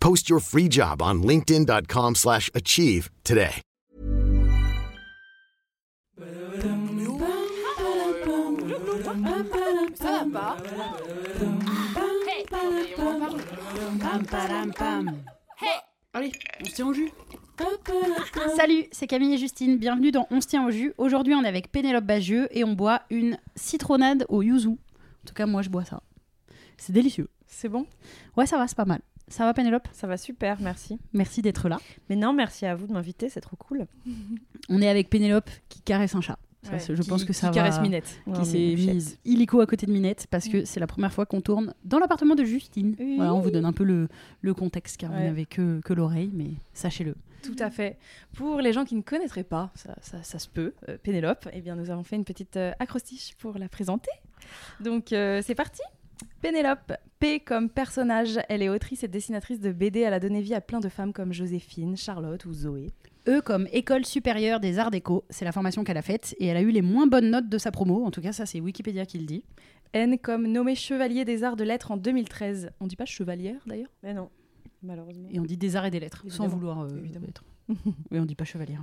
Post your free job on linkedin.com/achieve slash achieve today. Allez, on se tient au jus. Salut, c'est Camille et Justine. Bienvenue dans On se tient au jus. Aujourd'hui, on est avec Pénélope Bagieux et on boit une citronnade au yuzu. En tout cas, moi, je bois ça. C'est délicieux. C'est bon? Ouais, ça va, c'est pas mal. Ça va, Pénélope Ça va super, merci. Merci d'être là. Mais non, merci à vous de m'inviter, c'est trop cool. On est avec Pénélope qui caresse un chat. Ça, Ouais, c'est- je qui- pense que ça qui va. caresse Minette. Qui s'est mise illico à côté de Minette parce que c'est la première fois qu'on tourne dans l'appartement de Justine. Oui. Voilà, on vous donne un peu le, le contexte car vous Ouais. n'avez que, que l'oreille, mais sachez-le. Tout à fait. Pour les gens qui ne connaîtraient pas, ça, ça- ça se peut, euh, Pénélope, eh bien, nous avons fait une petite euh, acrostiche pour la présenter. Donc, euh, c'est parti Pénélope, P comme personnage, elle est autrice et dessinatrice de BD. Elle a donné vie à plein de femmes comme Joséphine, Charlotte ou Zoé. E comme École supérieure des arts déco, c'est la formation qu'elle a faite et elle a eu les moins bonnes notes de sa promo. En tout cas, ça c'est Wikipédia qui le dit. N comme nommée chevalier des arts de lettres en 2013. On dit pas chevalière d'ailleurs? Mais non, malheureusement. Et on dit des arts et des lettres, sans vouloir euh, Évidemment. être. Oui, on dit pas chevalier.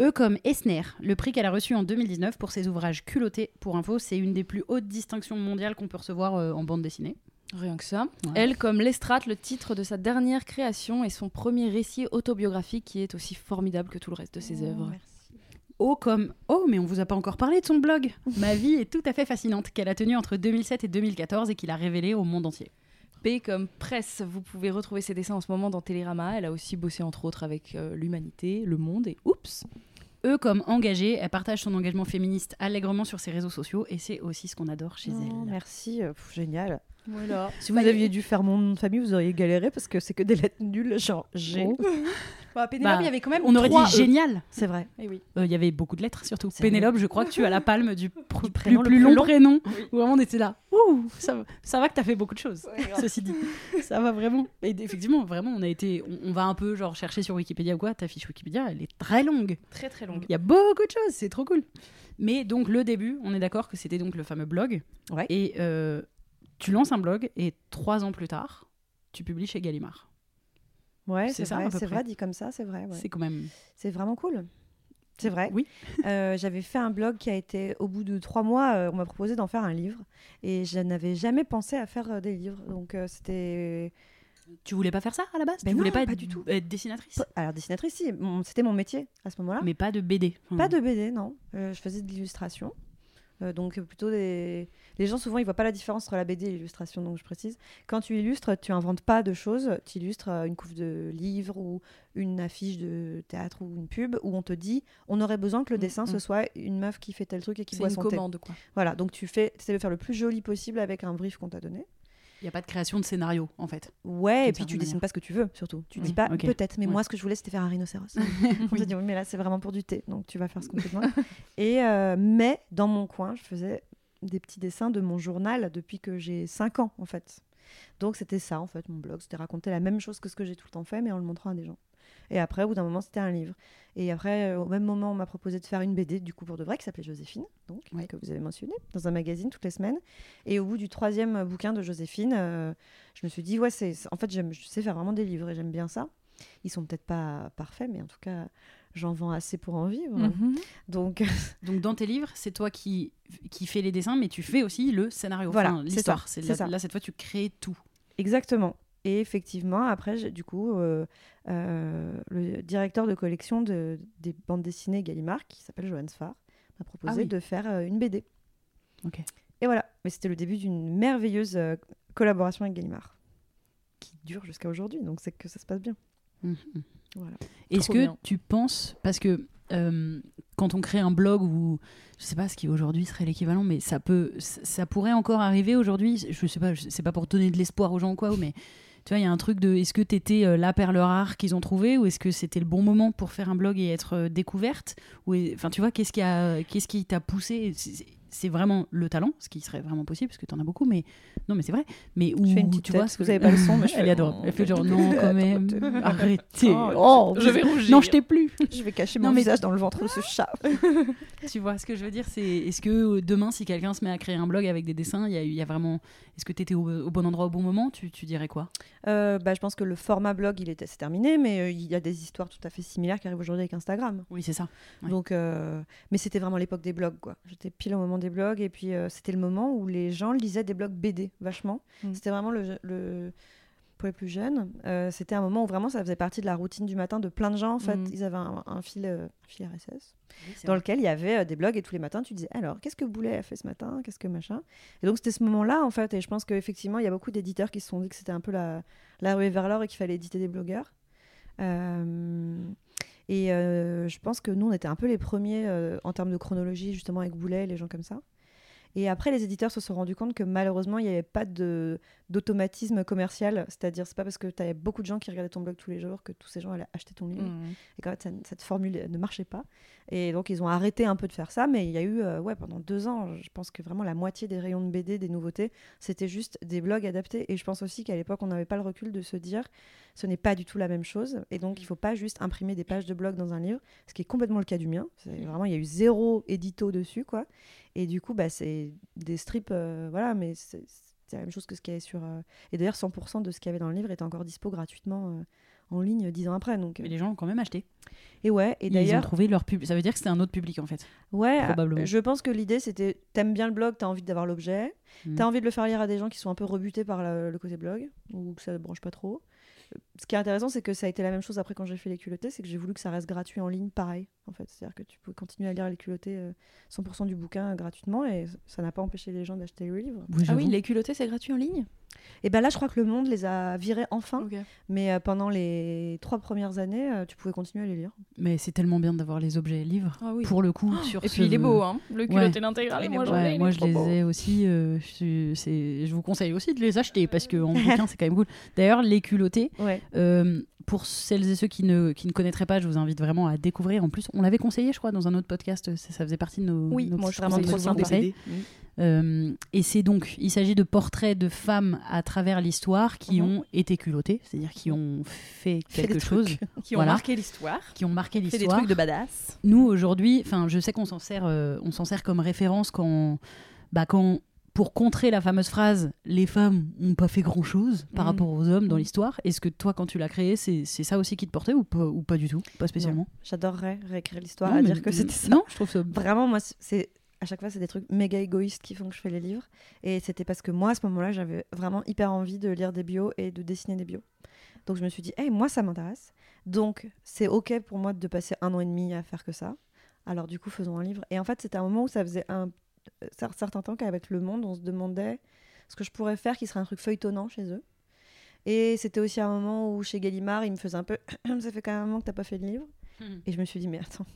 E comme Esner, le prix qu'elle a reçu en 2019 pour ses ouvrages culottés. Pour info, c'est une des plus hautes distinctions mondiales qu'on peut recevoir euh, en bande dessinée. Rien que ça. Ouais. Elle comme Lestrade, le titre de sa dernière création et son premier récit autobiographique qui est aussi formidable que tout le reste de ses œuvres. O comme Oh, mais on vous a pas encore parlé de son blog. Ma vie est tout à fait fascinante qu'elle a tenue entre 2007 et 2014 et qu'il a révélé au monde entier. P comme presse, vous pouvez retrouver ses dessins en ce moment dans Télérama. Elle a aussi bossé entre autres avec euh, l'Humanité, Le Monde et Oups. E comme engagée, elle partage son engagement féministe allègrement sur ses réseaux sociaux et c'est aussi ce qu'on adore chez Oh, elle. Merci, euh, pff, génial. Voilà. Si vous aviez dû faire mon nom de famille, vous auriez galéré parce que c'est que des lettres nulles, genre G. Oh. Pénélope, Bah, il y avait quand même On aurait dit E. génial. C'est vrai. Eh oui. Euh, Il y avait beaucoup de lettres surtout. Pénélope, je crois que tu as la palme du, pr- Du plus, prénom le plus plus long, long. prénom. Où vraiment on était là. Ouh, ça, va- ça va que t'as fait beaucoup de choses. ceci dit, ça va vraiment. Et effectivement, vraiment, on a été, on, on va un peu genre chercher sur Wikipédia ou quoi. Ta fiche Wikipédia, elle est très longue. Très très longue. Il y a beaucoup de choses, c'est trop cool. Mais donc le début, on est d'accord que c'était donc le fameux blog. Ouais. Et euh, tu lances un blog et trois ans plus tard, tu publies chez Gallimard. Ouais, C'est ça, vrai, c'est vrai, dit comme ça, c'est vrai. ouais. C'est quand même. C'est vraiment cool. C'est vrai. Oui. Euh, J'avais fait un blog qui a été, au bout de trois mois, euh, on m'a proposé d'en faire un livre. Et je n'avais jamais pensé à faire euh, des livres. Donc c'était. Tu voulais pas faire ça à la base? Ben Tu voulais non, pas, pas être- du tout. être dessinatrice? Alors, dessinatrice, si, c'était mon métier à ce moment-là. Mais pas de BD. Pas de BD, non. Je faisais de l'illustration. Euh, donc euh, plutôt des... Les gens souvent ils voient pas la différence entre la BD et l'illustration, donc je précise. Quand tu illustres, tu inventes pas de choses, tu illustres euh, une couve de livre ou une affiche de théâtre ou une pub où on te dit on aurait besoin que le Mm, dessin ce mm. soit une meuf qui fait tel truc et qui boit une son thé. commande quoi. Voilà, donc tu fais essaies de faire le plus joli possible avec un brief qu'on t'a donné. Il n'y a pas de création de scénario, en fait. Ouais, et puis tu certaine dessines manière. pas ce que tu veux, surtout. Tu Oui, dis pas peut-être, mais Ouais. moi, ce que je voulais, c'était faire un rhinocéros. On s'est dit, oui, mais là, c'est vraiment pour du thé, donc tu vas faire ce qu'on te demande. Et, euh, mais dans mon coin, je faisais des petits dessins de mon journal depuis que j'ai 5 ans, en fait. Donc c'était ça, en fait, mon blog. C'était raconter la même chose que ce que j'ai tout le temps fait, mais en le montrant à des gens. Et après, au bout d'un moment, c'était un livre. Et après, euh, au même moment, on m'a proposé de faire une BD, du coup, pour de vrai, qui s'appelait Joséphine, donc, que vous avez mentionné, dans un magazine toutes les semaines. Et au bout du troisième euh, bouquin de Joséphine, euh, je me suis dit, ouais, c'est, en fait, j'aime, je sais faire vraiment des livres et j'aime bien ça. Ils sont peut-être pas parfaits, mais en tout cas, j'en vends assez pour en vivre. Mhm. Donc, Donc dans tes livres, c'est toi qui, qui fais les dessins, mais tu fais aussi le scénario, Voilà, enfin, c'est l'histoire. C'est ça. là, cette fois, tu crées tout. exactement. Et effectivement, après, du coup, euh, euh, le directeur de collection de, des bandes dessinées Gallimard, qui s'appelle Johan Sfar, m'a proposé Ah oui. de faire euh, une BD. Ok. Et voilà. Mais c'était le début d'une merveilleuse euh, collaboration avec Gallimard qui dure jusqu'à aujourd'hui. Donc c'est que ça se passe bien. Mhm. Voilà. Est-ce que bien. tu penses, parce que euh, quand on crée un blog ou je sais pas ce qui aujourd'hui serait l'équivalent, mais ça peut, ça pourrait encore arriver aujourd'hui. Je sais pas, c'est pas pour donner de l'espoir aux gens ou quoi, mais tu vois, il y a un truc de, est-ce que t'étais euh, la perle rare qu'ils ont trouvée ou est-ce que c'était le bon moment pour faire un blog et être euh, découverte enfin tu vois, qu'est-ce qui a, qu'est-ce qui t'a poussé C'est- vraiment le talent, ce qui serait vraiment possible parce que t'en as beaucoup, mais non, mais c'est vrai. Mais où Je fais une petite tu tête, vois, ce que vous avez pas le son, mais je elle fais, oh, Elle fait genre non quand même, arrêtez. Oh, Oh, je vais rougir. Non, je t'ai plus. Je vais cacher Non, mon mais- visage dans le ventre de ce chat. Tu vois ce que je veux dire C'est est-ce que euh, demain, si quelqu'un se met à créer un blog avec des dessins, il y a, y a vraiment. Est-ce que tu étais au, au bon endroit au bon moment? Tu, tu dirais quoi? Euh, bah, je pense que le format blog, il était c'est terminé, mais euh, il y a des histoires tout à fait similaires qui arrivent aujourd'hui avec Instagram. Oui, c'est ça. Ouais. Donc, euh, mais c'était vraiment l'époque des blogs, quoi. J'étais pile au moment des blogs, et puis euh, c'était le moment où les gens lisaient des blogs BD, vachement. Mm. C'était vraiment le, le- pour les plus jeunes, euh, c'était un moment où vraiment ça faisait partie de la routine du matin de plein de gens. En fait, Mm. ils avaient un, un fil, euh, fil RSS dans lequel il y avait euh, des blogs et tous les matins tu disais alors qu'est-ce que Boulet a fait ce matin? Qu'est-ce que machin? Et donc c'était ce moment-là en fait et je pense qu'effectivement il y a beaucoup d'éditeurs qui se sont dit que c'était un peu la, la ruée vers l'or et qu'il fallait éditer des blogueurs et euh, je pense que nous on était un peu les premiers euh, en termes de chronologie justement avec Boulet les gens comme ça. Et après les éditeurs se sont rendus compte que malheureusement il n'y avait pas de d'automatisme commercial c'est-à-dire c'est pas parce que tu avais beaucoup de gens qui regardaient ton blog tous les jours que tous ces gens allaient acheter ton livre Mm. et qu'en fait, ça- cette formule ne marchait pas. Et donc, ils ont arrêté un peu de faire ça, mais il y a eu, euh, ouais, pendant deux ans, je pense que vraiment la moitié des rayons de BD, des nouveautés, c'était juste des blogs adaptés. Et je pense aussi qu'à l'époque, on n'avait pas le recul de se dire, ce n'est pas du tout la même chose. Et donc, il faut pas juste imprimer des pages de blog dans un livre, ce qui est complètement le cas du mien. C'est Vraiment, il y a eu zéro édito dessus, quoi. Et du coup, bah, c'est des strips, euh, voilà, mais c'est c'est la même chose que ce qu'il y avait sur. euh, Et d'ailleurs, 100% de ce qu'il y avait dans le livre était encore dispo gratuitement euh, en ligne dix ans après. Donc, euh, Mais les gens l'ont quand même acheté. et ouais, et Ils ont d'ailleurs, trouvé leur pub. Ça veut dire que c'était un autre public en fait. ouais, probablement. euh, je pense que l'idée c'était t'aimes bien le blog, t'as envie d'avoir l'objet, Mhm. t'as envie de le faire lire à des gens qui sont un peu rebutés par le, le côté blog ou que ça ne branche pas trop. Ce qui est intéressant, c'est que ça a été la même chose après quand j'ai fait les culottés, c'est que j'ai voulu que ça reste gratuit en ligne, pareil, en fait. C'est-à-dire que tu peux continuer à lire les culottés euh, 100% du bouquin euh, gratuitement et ça n'a pas empêché les gens d'acheter le livre. Oui, Ah oui, les culottés, c'est gratuit en ligne? Et ben là, je crois que le monde les a virés enfin, mais euh, pendant les trois premières années, euh, tu pouvais continuer à les lire. Mais c'est tellement bien d'avoir les objets livres. Ah oui. Pour le coup, sur Et ce- puis il est beau, hein. Le culotté moi Ouais, il moi je les beau. ai aussi. euh, je, vous conseille aussi de les acheter parce qu'en bouquin c'est quand même cool. D'ailleurs, les culottés, Ouais. euh, pour celles et ceux qui ne, qui ne connaîtraient pas, je vous invite vraiment à découvrir. En plus, on l'avait conseillé, je crois, dans un autre podcast. Ça, ça faisait partie de nos. Oui, nos moi je vraiment conseils, trop bien conseils. Euh, et c'est donc, il s'agit de portraits de femmes à travers l'histoire qui Mhm. ont été culottées, c'est-à-dire qui ont fait quelque des chose. Qui ont Voilà. marqué l'histoire. qui ont marqué Fait des l'histoire. trucs de badass. Nous aujourd'hui, enfin, je sais qu'on s'en sert, euh, on s'en sert comme référence quand, bah, quand pour contrer la fameuse phrase "les femmes n'ont pas fait grand chose" par Mhm. rapport aux hommes dans Mhm. l'histoire. Est-ce que toi, quand tu l'as créé, c'est c'est ça aussi qui te portait ou pas, ou pas du tout, pas spécialement? J'adorerais réécrire l'histoire, à dire que c'était ça. Non, je trouve ça. Vraiment, moi, c'est à chaque fois, c'est des trucs méga égoïstes qui font que je fais les livres. Et c'était parce que moi, à ce moment-là, j'avais vraiment hyper envie de lire des bios et de dessiner des bios. Donc je me suis dit, hey, moi, ça m'intéresse. Donc c'est OK pour moi de passer un an et demi à faire que ça. Alors du coup, faisons un livre. Et en fait, c'était un moment où ça faisait un cer- certain temps qu'avec Le Monde, on se demandait ce que je pourrais faire qui serait un truc feuilletonnant chez eux. Et c'était aussi un moment où chez Gallimard, il me faisait un peu, ça fait quand même un moment que t'as pas fait de livre. Et je me suis dit, mais attends.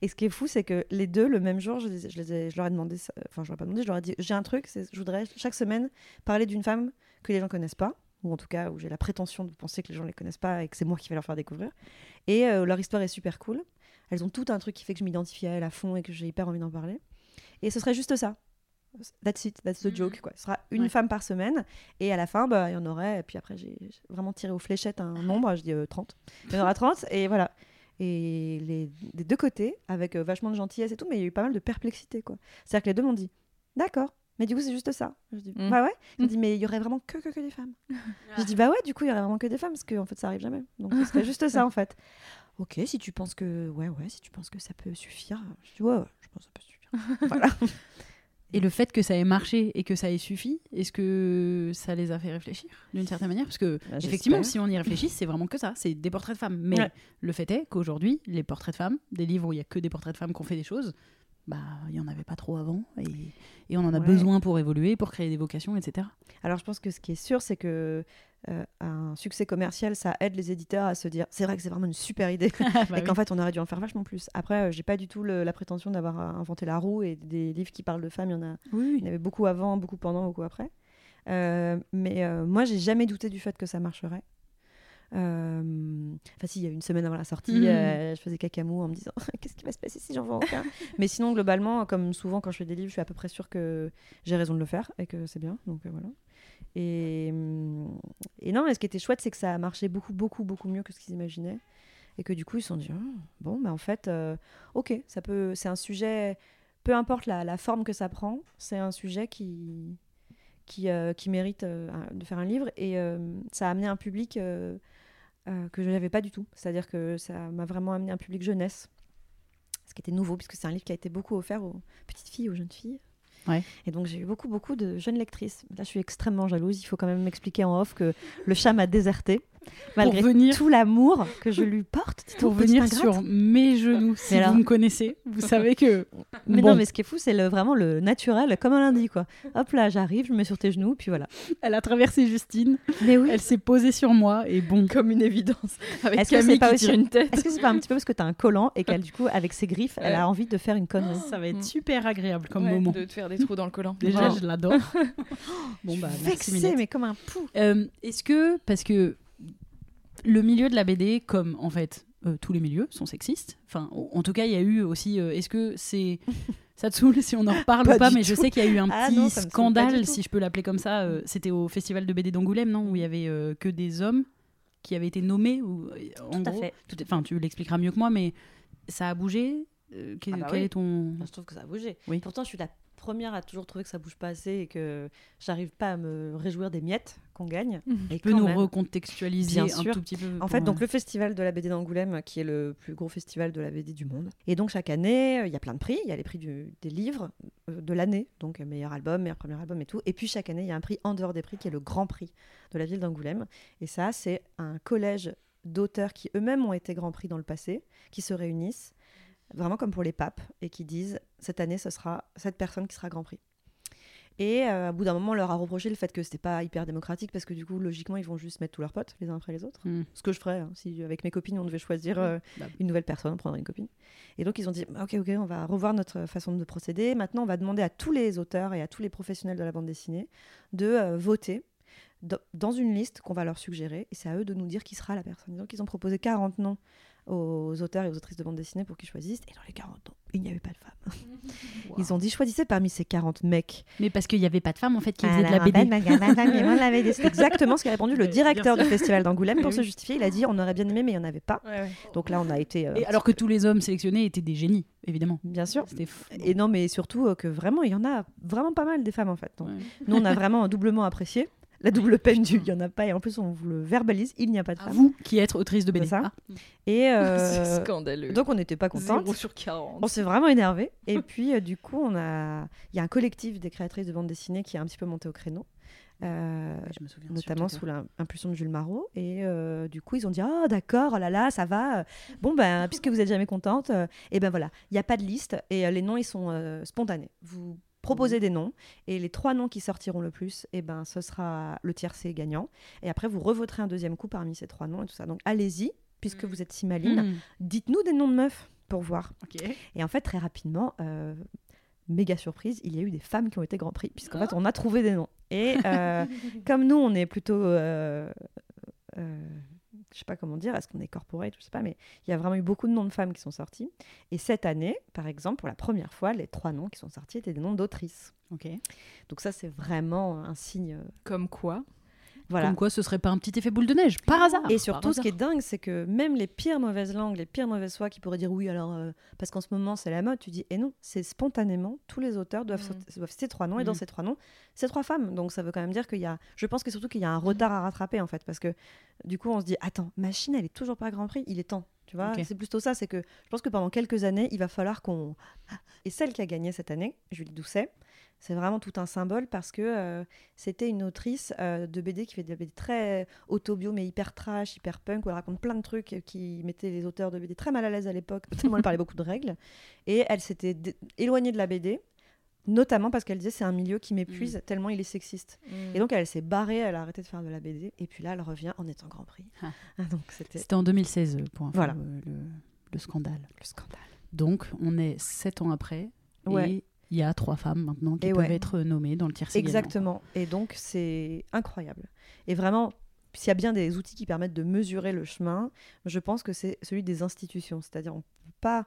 Et ce qui est fou, c'est que les deux, le même jour, je, les ai- je, les ai- je leur ai demandé, ça- enfin, je leur ai pas demandé, je leur ai dit, j'ai un truc, je voudrais chaque semaine parler d'une femme que les gens connaissent pas, ou en tout cas où j'ai la prétention de penser que les gens les connaissent pas et que c'est moi qui vais leur faire découvrir. Et euh, leur histoire est super cool. Elles ont tout un truc qui fait que je m'identifie à elles à fond et que j'ai hyper envie d'en parler. Et ce serait juste ça. That's it, that's the Mhm. joke. Quoi. Ce sera une Ouais. femme par semaine. Et à la fin, bah, il y en aurait. Et puis après, j'ai j'ai vraiment tiré aux fléchettes un nombre. Je dis euh, 30. Il y en aura 30. Et voilà. Et les, des deux côtés, avec euh, vachement de gentillesse et tout, mais il y a eu pas mal de perplexité. quoi. C'est-à-dire que les deux m'ont dit D'accord, mais du coup, c'est juste ça. Je dis Mm. Bah ouais. Ils m'ont Mm. dit Mais il y aurait vraiment que, que, que des femmes. Je dis Bah ouais, du coup, il y aurait vraiment que des femmes, parce qu'en en fait, ça arrive jamais. Donc, ce serait juste ça, en fait. Ok, si tu penses que. Ouais, ouais, si tu penses que ça peut suffire. Je dis Ouais, ouais, je pense que ça peut suffire. voilà. Et le fait que ça ait marché et que ça ait suffi, est-ce que ça les a fait réfléchir d'une certaine manière? Parce que Bah, effectivement, si on y réfléchit, c'est vraiment que ça, c'est des portraits de femmes. Mais Ouais. le fait est qu'aujourd'hui, les portraits de femmes, des livres où il y a que des portraits de femmes qui ont fait des choses, bah, il y en avait pas trop avant et, et on en a Ouais. besoin pour évoluer, pour créer des vocations, etc. Alors je pense que ce qui est sûr, c'est que euh, un succès commercial, ça aide les éditeurs à se dire c'est vrai que c'est vraiment une super idée Bah et qu'en fait on aurait dû en faire vachement plus. Après, euh, j'ai pas du tout le- la prétention d'avoir euh, inventé la roue et des livres qui parlent de femmes, il y en a, oui, il y en avait beaucoup avant, beaucoup pendant, beaucoup après. Euh, mais moi, j'ai jamais douté du fait que ça marcherait. Enfin, si, il y a une semaine avant la sortie, Mhm. je faisais cacamou en me disant qu'est-ce qui va se passer si j'en vends aucun? Mais sinon, globalement, comme souvent quand je fais des livres, je suis à peu près sûre que j'ai raison de le faire et que c'est bien. Donc voilà. Et, hum, et non, ce qui était chouette, c'est que ça a marché beaucoup, beaucoup, beaucoup mieux que ce qu'ils imaginaient. Et que du coup, ils se sont dit Ah, bon, bah en fait, euh, ok, ça peut, c'est un sujet, peu importe la, la forme que ça prend, c'est un sujet qui, qui, euh, qui mérite euh, de faire un livre. Et ça a amené un public que je n'avais pas du tout. C'est-à-dire que ça m'a vraiment amené un public jeunesse. Ce qui était nouveau, puisque c'est un livre qui a été beaucoup offert aux petites filles, aux jeunes filles. Et donc j'ai eu beaucoup, beaucoup de jeunes lectrices. Là, je suis extrêmement jalouse. Il faut quand même m'expliquer en off que le chat m'a déserté. Malgré venir- tout l'amour que je lui porte. Pour venir ingrate. sur mes genoux. Si vous me connaissez, vous savez que. Mais Bon. non, mais ce qui est fou, c'est le, vraiment le naturel, comme un lundi, quoi. Hop là, j'arrive, je me mets sur tes genoux, puis voilà. Elle a traversé Justine, Mais oui. elle s'est posée sur moi et bon. Comme une évidence. Avec Est-ce que Camille c'est pas qui aussi- tire une tête. Est-ce que c'est pas un petit peu parce que t'as un collant et qu'elle, du coup, avec ses griffes, elle a envie de faire une connerie Ça va être Mm. super agréable comme Ouais, moment. De te faire des trous dans le collant. Déjà, je l'adore. bon, bah, Vexée, mais comme un pou. Euh, Est-ce que, parce que le milieu de la BD, comme en fait euh, tous les milieux, sont sexistes, enfin, en tout cas, il y a eu aussi. euh, Est-ce que c'est. Ça te saoule si on en reparle Pas ou pas, mais je sais qu'il y a eu un Ah petit non, scandale, si je peux l'appeler comme ça. euh, C'était au festival de BD d'Angoulême, non Où il y avait que des hommes qui avaient été nommés ou, en Tout à fait. Enfin, tu l'expliqueras mieux que moi, mais ça a bougé Euh, quel, Ah bah quel oui. est ton. Je trouve que ça a bougé. Oui. Pourtant, je suis la première à toujours trouver que ça bouge pas assez et que j'arrive pas à me réjouir des miettes qu'on gagne. Et Tu peux nous même- recontextualiser un sûr. tout petit peu En fait, donc euh, le festival de la BD d'Angoulême, qui est le plus gros festival de la BD du monde. Et donc chaque année, euh, il y a plein de prix. Il y a les prix du- des livres euh, de l'année, donc meilleur album, meilleur premier album et tout. Et puis chaque année, il y a un prix en dehors des prix qui est le grand prix de la ville d'Angoulême. Et ça, c'est un collège d'auteurs qui eux-mêmes ont été grand prix dans le passé, qui se réunissent, vraiment comme pour les papes, et qui disent cette année, ce sera cette personne qui sera grand prix. Et euh, à bout d'un moment, on leur a reproché le fait que c'était pas hyper démocratique parce que du coup, logiquement, ils vont juste mettre tous leurs potes les uns après les autres. hmm. Ce que je ferais, hein, si avec mes copines, on devait choisir euh, Bah. une nouvelle personne, on prendrait une copine. Et donc, ils ont dit Ok, ok, on va revoir notre façon de procéder. Maintenant, on va demander à tous les auteurs et à tous les professionnels de la bande dessinée de euh, voter dans une liste qu'on va leur suggérer. Et c'est à eux de nous dire qui sera la personne. Donc, ils ont proposé 40 noms aux auteurs et aux autrices de bande dessinée pour qu'ils choisissent. Et dans les 40 noms, il n'y avait pas de femmes. Ils ont dit choisissez parmi ces 40 mecs. Mais parce qu'il n'y avait pas de femmes en fait qui faisaient de la BD. Ben. C'est exactement ce qu'a répondu le directeur du festival d'Angoulême pour Oui. se justifier. Il a dit on aurait bien aimé, mais il n'y en avait pas. Ouais, ouais. Donc là, on a été. euh, Et alors que tous les hommes sélectionnés étaient des génies, évidemment. Bien sûr. C'était fou. Et non, mais surtout euh, que vraiment, il y en a vraiment pas mal des femmes en fait. Donc, Ouais. Nous, on a vraiment doublement apprécié. La double peine du il n'y en a pas. Et en plus, on vous le verbalise il n'y a pas de À femmes. vous qui êtes autrice de BD. Ça. Ah. Et euh, C'est scandaleux. donc, on n'était pas contente. 0 sur 40. On s'est vraiment énervé. Et puis, euh, du coup, on a... il y a un collectif des créatrices de bande dessinée qui a un petit peu monté au créneau. Euh, Je me souviens. notamment sous l'impulsion de Jules Marot. Et euh, du coup, ils ont dit Ah, d'accord, oh là là, ça va. Bon, ben, puisque vous êtes jamais contente, euh, et ben voilà, il n'y a pas de liste et les noms, ils sont spontanés. Vous proposez des noms et les trois noms qui sortiront le plus, et ben ce sera le tiercé gagnant. Et après, vous revoterez un deuxième coup parmi ces trois noms et tout ça. Donc, allez-y, puisque vous êtes si maline, Mhm. dites-nous des noms de meufs pour voir. Et en fait, très rapidement, euh, méga surprise, il y a eu des femmes qui ont été Grand Prix, puisqu'en fait, on a trouvé des noms. Et euh, comme nous, on est plutôt. euh, je sais pas comment dire, est-ce qu'on est corporate, je sais pas, mais il y a vraiment eu beaucoup de noms de femmes qui sont sortis. Et cette année, par exemple, pour la première fois, les trois noms qui sont sortis étaient des noms d'autrices. Ok. Donc ça, c'est vraiment un signe. euh, Comme quoi? Voilà. Comme quoi, ce serait pas un petit effet boule de neige, par hasard. Et surtout, ce qui est dingue, c'est que même les pires mauvaises langues, les pires mauvaises foi qui pourraient dire oui, alors euh, parce qu'en ce moment c'est la mode, tu dis et non, c'est spontanément, tous les auteurs doivent, citer trois noms et dans Mhm. ces trois noms, c'est trois femmes. Donc ça veut quand même dire qu'il y a, je pense que surtout qu'il y a un retard à rattraper en fait, parce que du coup on se dit attends, machine, elle est toujours pas Grand Prix, il est temps. Tu vois, Ok. c'est plutôt ça, c'est que je pense que pendant quelques années, il va falloir qu'on. Et celle qui a gagné cette année, Julie Doucet, C'est vraiment tout un symbole parce que euh, c'était une autrice euh, de BD qui fait des BD très autobio, mais hyper trash, hyper punk, où elle raconte plein de trucs qui mettaient les auteurs de BD très mal à l'aise à l'époque, tellement elle parlait beaucoup de règles. Et elle s'était éloignée de la BD, notamment parce qu'elle disait c'est un milieu qui m'épuise tellement il est sexiste. Et donc elle s'est barrée, elle a arrêté de faire de la BD, et puis là elle revient en étant Grand Prix. Ah. donc c'était C'était en 2016 euh, pour info, Voilà. euh, le, le scandale. le scandale. Donc, on est sept ans après. Ouais. Et il y a trois femmes maintenant qui Et peuvent ouais. être nommées dans le gagnant. Exactement. Et donc, c'est incroyable. Et vraiment, s'il y a bien des outils qui permettent de mesurer le chemin, je pense que c'est celui des institutions. C'est-à-dire, on ne peut pas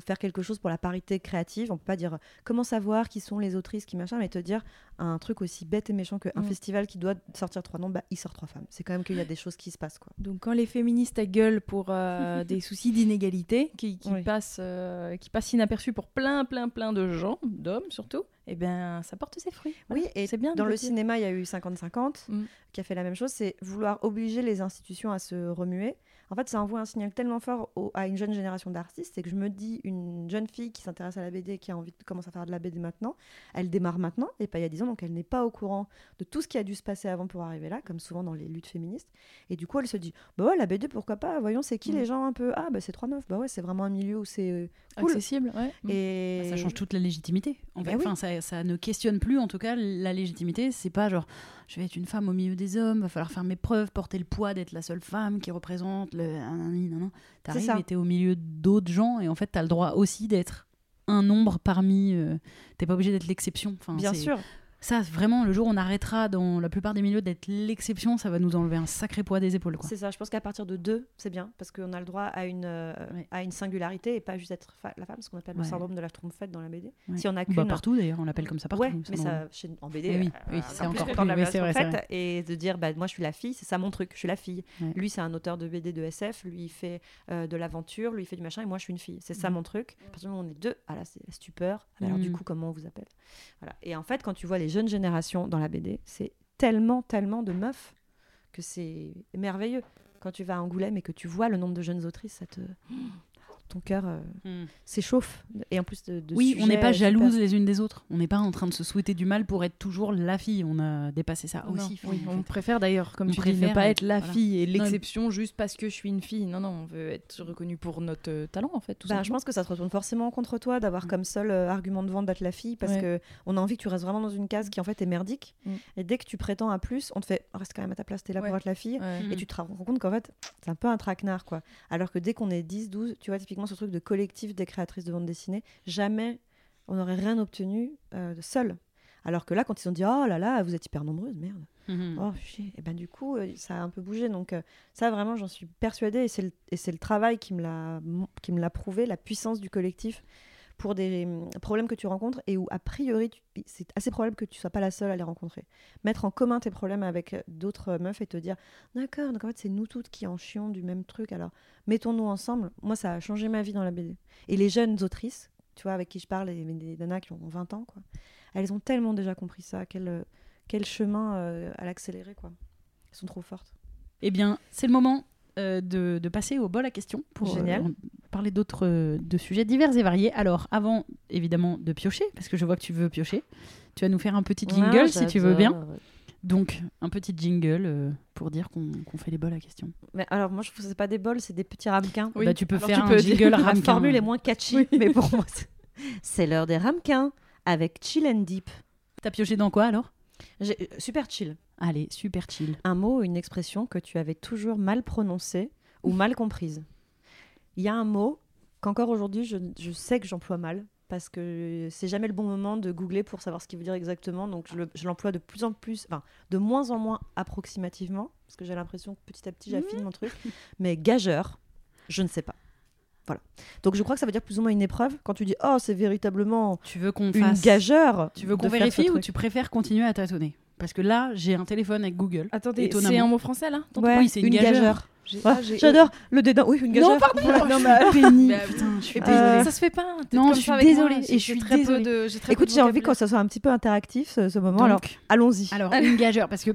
faire quelque chose pour la parité créative. On ne peut pas dire euh, comment savoir qui sont les autrices, qui machin, mais te dire un truc aussi bête et méchant qu'un Mm. festival qui doit sortir trois noms, bah, il sort trois femmes. C'est quand même qu'il y a des choses qui se passent. Quoi. Donc quand les féministes gueulent pour euh, des soucis d'inégalité qui, qui Oui. passent, euh, qui passent inaperçus pour plein, plein, plein de gens, d'hommes surtout, eh ben ça porte ses fruits. Voilà. Oui, et c'est bien. dans le dire. cinéma, il y a eu 50-50 Mm. qui a fait la même chose, c'est vouloir obliger les institutions à se remuer. En fait, ça envoie un signal tellement fort au- à une jeune génération d'artistes, c'est que je me dis, une jeune fille qui s'intéresse à la BD, qui a envie de commencer à faire de la BD maintenant, elle démarre maintenant, et pas il y a 10 ans, donc elle n'est pas au courant de tout ce qui a dû se passer avant pour arriver là, comme souvent dans les luttes féministes. Et du coup, elle se dit, bah ouais, la BD, pourquoi pas Voyons, c'est qui Mm. les gens un peu Ah, bah c'est trois meufs, bah ouais, c'est vraiment un milieu où c'est euh, cool. accessible. Ouais. Mm. Et Bah, Ça change toute la légitimité. En Bah oui. enfin, ça, ça ne questionne plus, en tout cas, la légitimité. C'est pas genre, je vais être une femme au milieu des hommes, va falloir faire mes preuves, porter le poids d'être la seule femme qui représente le. T'arrives et t'es au milieu d'autres gens, et en fait, t'as le droit aussi d'être un nombre parmi. euh, T'es pas obligé d'être l'exception. Enfin, Bien sûr. Ça, vraiment, le jour où on arrêtera dans la plupart des milieux d'être l'exception, ça va nous enlever un sacré poids des épaules. C'est ça, je pense qu'à partir de deux, c'est bien, parce qu'on a le droit à une, euh, Ouais. à une singularité et pas juste être fa- la femme, ce qu'on appelle Ouais. le syndrome de la trompette dans la BD. Ouais. Si on a Bah, partout d'ailleurs, on l'appelle comme ça partout. mais ça, chez- en BD, Eh oui, euh, oui, c'est encore plus la oui, vrai, et de dire, bah, moi je suis la fille, c'est ça mon truc, je suis la fille. Lui, c'est un auteur de BD de SF, lui, il fait euh, de l'aventure, lui, il fait du machin, et moi, je suis une fille. C'est ça Mhm. mon truc. À partir du moment où on est deux, ah là, c'est la stupeur. Ah, Alors, du Mhm. coup, comment on vous appelle? Voilà. Et en fait, quand tu vois les jeunes générations dans la BD, c'est tellement, tellement de meufs que c'est merveilleux. Quand tu vas à Angoulême et que tu vois le nombre de jeunes autrices, ça te. Ton cœur euh, Hmm. s'échauffe. Et en plus de. de Oui, on n'est pas jalouses super- les unes des autres. On n'est pas en train de se souhaiter du mal pour être toujours la fille. On a dépassé ça Non, aussi. oui, on préfère d'ailleurs, comme On tu dis, ne préfère pas être- la voilà. fille et l'exception juste parce que je suis une fille. Non, non, on veut être reconnu pour notre euh, talent en fait. Tout Ben, je pense que ça se retourne forcément contre toi d'avoir Mm. comme seul euh, argument de vente d'être la fille parce Ouais. que on a envie que tu restes vraiment dans une case qui en fait est merdique. Mm. Et dès que tu prétends à plus, on te fait reste quand même à ta place, t'es là Ouais. pour être la fille. Ouais. Mm. Et tu te rends compte qu'en fait, c'est un peu un traquenard, quoi. Alors que dès qu'on est 10, 12, tu vois, typiquement ce truc de collectif des créatrices de bande dessinée, jamais on n'aurait rien obtenu euh, de seul. Alors que là, quand ils ont dit oh là là, vous êtes hyper nombreuses, merde. Mhm. Oh, chier. Et ben du coup, euh, ça a un peu bougé. Donc euh, ça, vraiment, j'en suis persuadée. Et c'est le, le travail qui me l'a qui me l'a prouvé, la puissance du collectif pour des hum, problèmes que tu rencontres et où, a priori, c'est assez probable que tu sois pas la seule à les rencontrer. Mettre en commun tes problèmes avec euh, d'autres euh, meufs et te dire, d'accord, donc en fait, c'est nous toutes qui en chions du même truc. Alors, mettons-nous ensemble. Moi, ça a changé ma vie dans la BD. Et les jeunes autrices, tu vois, avec qui je parle, les, des nanas qui ont 20 ans, quoi, elles ont tellement déjà compris ça. Quel, euh, quel chemin euh, à l'accélérer, quoi. Elles sont trop fortes. Eh bien, c'est le moment euh, de, de passer au bol à questions pour Génial. Parler d'autres euh, de sujets divers et variés. Alors, avant évidemment de piocher, parce que je vois que tu veux piocher, tu vas nous faire un petit jingle si tu veux bien. Donc, un petit jingle euh, pour dire qu'on fait les bols à questions. Mais alors, moi, je que c'est pas des bols, c'est des petits ramequins. Oui. Bah, tu peux Alors, faire tu un peux jingle La ramequin. formule est moins catchy, mais pour moi, c'est- l'heure des ramequins avec Chill and Deep. T'as pioché dans quoi alors? Euh, Super chill. Allez, super chill. Un mot ou une expression que tu avais toujours mal prononcée ou mal comprise? Il y a un mot qu'encore aujourd'hui, je, je sais que j'emploie mal parce que c'est jamais le bon moment de googler pour savoir ce qu'il veut dire exactement. Donc je le- je l'emploie de plus en plus, enfin de moins en moins approximativement parce que j'ai l'impression que petit à petit j'affine mon truc. Mais gageur, je ne sais pas. Voilà. Donc je crois que ça veut dire plus ou moins une épreuve. Quand tu dis oh c'est véritablement Tu veux qu'on une fasse gageure. Tu veux qu'on vérifie ou tu préfères continuer à tâtonner? Parce que là, j'ai un téléphone avec Google. Attendez, c'est un mot français là Ton- Ouais, Oui, c'est une gageure. J'ai- Ah, ah, J'adore le dédain. Oui, une gageure. Non, pardon. non, mais pénible. Bah, putain, je suis désolée. ça se fait pas. t'es Non, je suis désolée, j'ai- et je suis très peu désolée. de- très Écoute, j'ai envie que ça soit un petit peu interactif ce, ce moment. Donc, alors, allons-y. alors, une gageure, parce que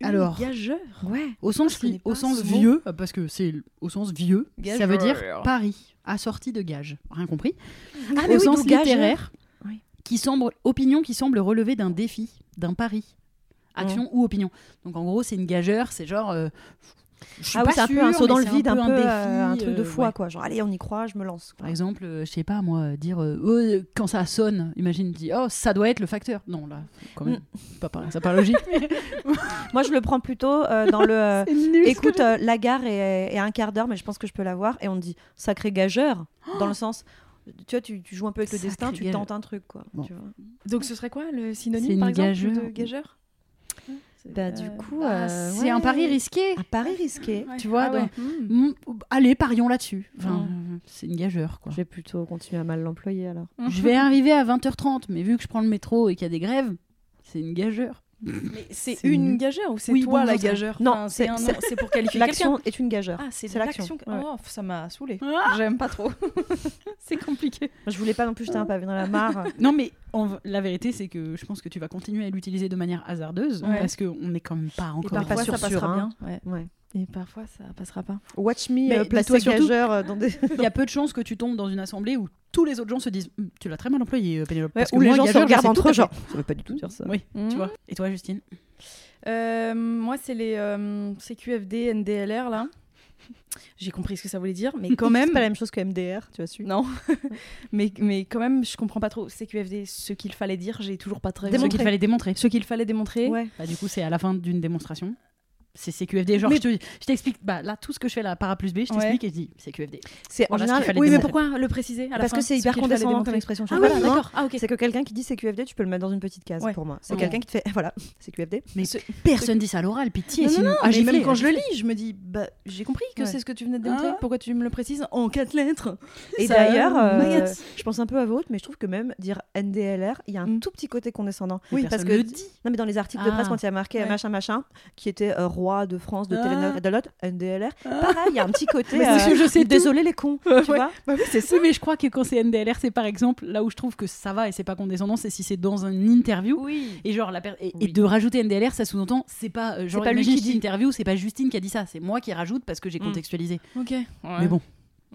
Une alors, gageure. ouais. au sens, connais au sens mot. vieux, euh, parce que c'est au sens vieux, ça veut dire Gageure. Paris, assorti de gage. Rien compris Ah, Au sens littéraire. Qui semble opinion qui semble relever d'un défi, d'un pari. Action ou opinion. Donc en gros, c'est une gageure, c'est genre euh, je suis Ah oui, pas c'est un peu un saut dans le vide, un peu, défi, euh, un truc de euh, foi, ouais. quoi. Genre, allez, on y croit, je me lance. quoi. Par exemple, euh, je sais pas moi, dire euh, Oh, quand ça sonne, imagine, tu dis oh ça doit être le facteur. Non là, quand même, Mm. c'est pas pareil, c'est pas logique. mais Moi, je le prends plutôt dans le. nul, Écoute, la gare est, est un quart d'heure, mais je pense que je peux l'avoir. Et on dit sacré gageur, dans le sens. Tu vois, tu, tu joues un peu avec le Sacré destin, tu gageur. tentes un truc, quoi. Bon. tu vois. Donc ce serait quoi le synonyme par exemple gageure. de gageur Bah, du coup, Bah, euh, c'est un pari risqué. Un pari risqué. Tu vois, Ah ouais. donc- Hmm. Mm, allez, parions là-dessus. Enfin, Mm. euh, c'est une gageure quoi. Je vais plutôt continuer à mal l'employer alors. Je vais arriver à 20h30, mais vu que je prends le métro et qu'il y a des grèves, c'est une gageure. Mais c'est une gageure ou c'est Oui, toi bon, la gageure Non, Enfin, c'est un pour qualifier. L'action est une gageure. Ah, c'est l'action. Ouais. Oh, ça m'a saoulé. Ah J'aime pas trop. c'est compliqué. Je voulais pas non plus jeter un pavé dans la mare. Non, mais en la vérité, c'est que je pense que tu vas continuer à l'utiliser de manière hasardeuse Ouais. parce qu'on n'est quand même pas Et encore. parfois, parfois sûr, ça sûr, passera hein. bien. Ouais. Et parfois ça passera pas. Watch me euh, placer surtout- gageur euh, dans des. Il y a peu de chances que tu tombes dans une assemblée où tous les autres gens se disent Hum, Tu l'as très mal employé, euh, Pénélope. Ouais, où les moi, gens se regardent entre eux, genre. Ça veut pas du tout dire ça. Oui, tu vois. Et toi, Justine? Euh, moi, c'est les euh, CQFD, NDLR là. J'ai compris ce que ça voulait dire, mais quand même. C'est pas la même chose que MDR, tu as su. Non, mais, mais quand même, je comprends pas trop. CQFD, ce qu'il fallait dire, j'ai toujours pas très Ce qu'il fallait démontrer. Ce qu'il fallait démontrer. Ouais. Bah, du coup, c'est à la fin d'une démonstration. C'est CQFD. Genre, Mais- je te- je t'explique. Bah, là, tout ce que je fais là, par A plus B, je Ouais. t'explique et je dis CQFD. C'est en Voilà général. Oui, mais pourquoi le préciser à la Parce fin, que c'est ce hyper condescendant comme expression. Ah oui, d'accord. Ah. C'est que quelqu'un qui dit CQFD, tu peux le mettre dans une petite case Ouais. pour moi. C'est Ouais. quelqu'un qui te fait voilà, CQFD. Mais Ce- personne dit ça à l'oral, pitié. Non, non, sinon- non, Ah, mais même quand ah, je le lis, je me dis, bah, j'ai compris que c'est ce que tu venais de démontrer. Ah. Pourquoi tu me le précises en quatre lettres? Et d'ailleurs, euh, je pense un peu à votre, mais je trouve que même dire NDLR, il y a un Mm. tout petit côté condescendant. Oui, parce que non, mais dans les articles de Ah. presse, quand il y a marqué machin machin, qui était euh, roi de France, de Ah. De l'autre, NDLR, pareil, il y a un petit côté. Euh, je sais désolé les cons, tu Ouais. vois. Bah oui, c'est ça. Mais je crois que quand c'est NDLR, c'est par exemple là où je trouve que ça va et c'est pas condescendant, c'est si c'est dans une interview. Oui. Et genre la et, de rajouter NDLR, ça sous-entend c'est pas euh, genre pas lui qui dit. interview, c'est pas Justine qui a dit ça, c'est moi qui rajoute parce que j'ai Mm. contextualisé. Ok. Mais bon,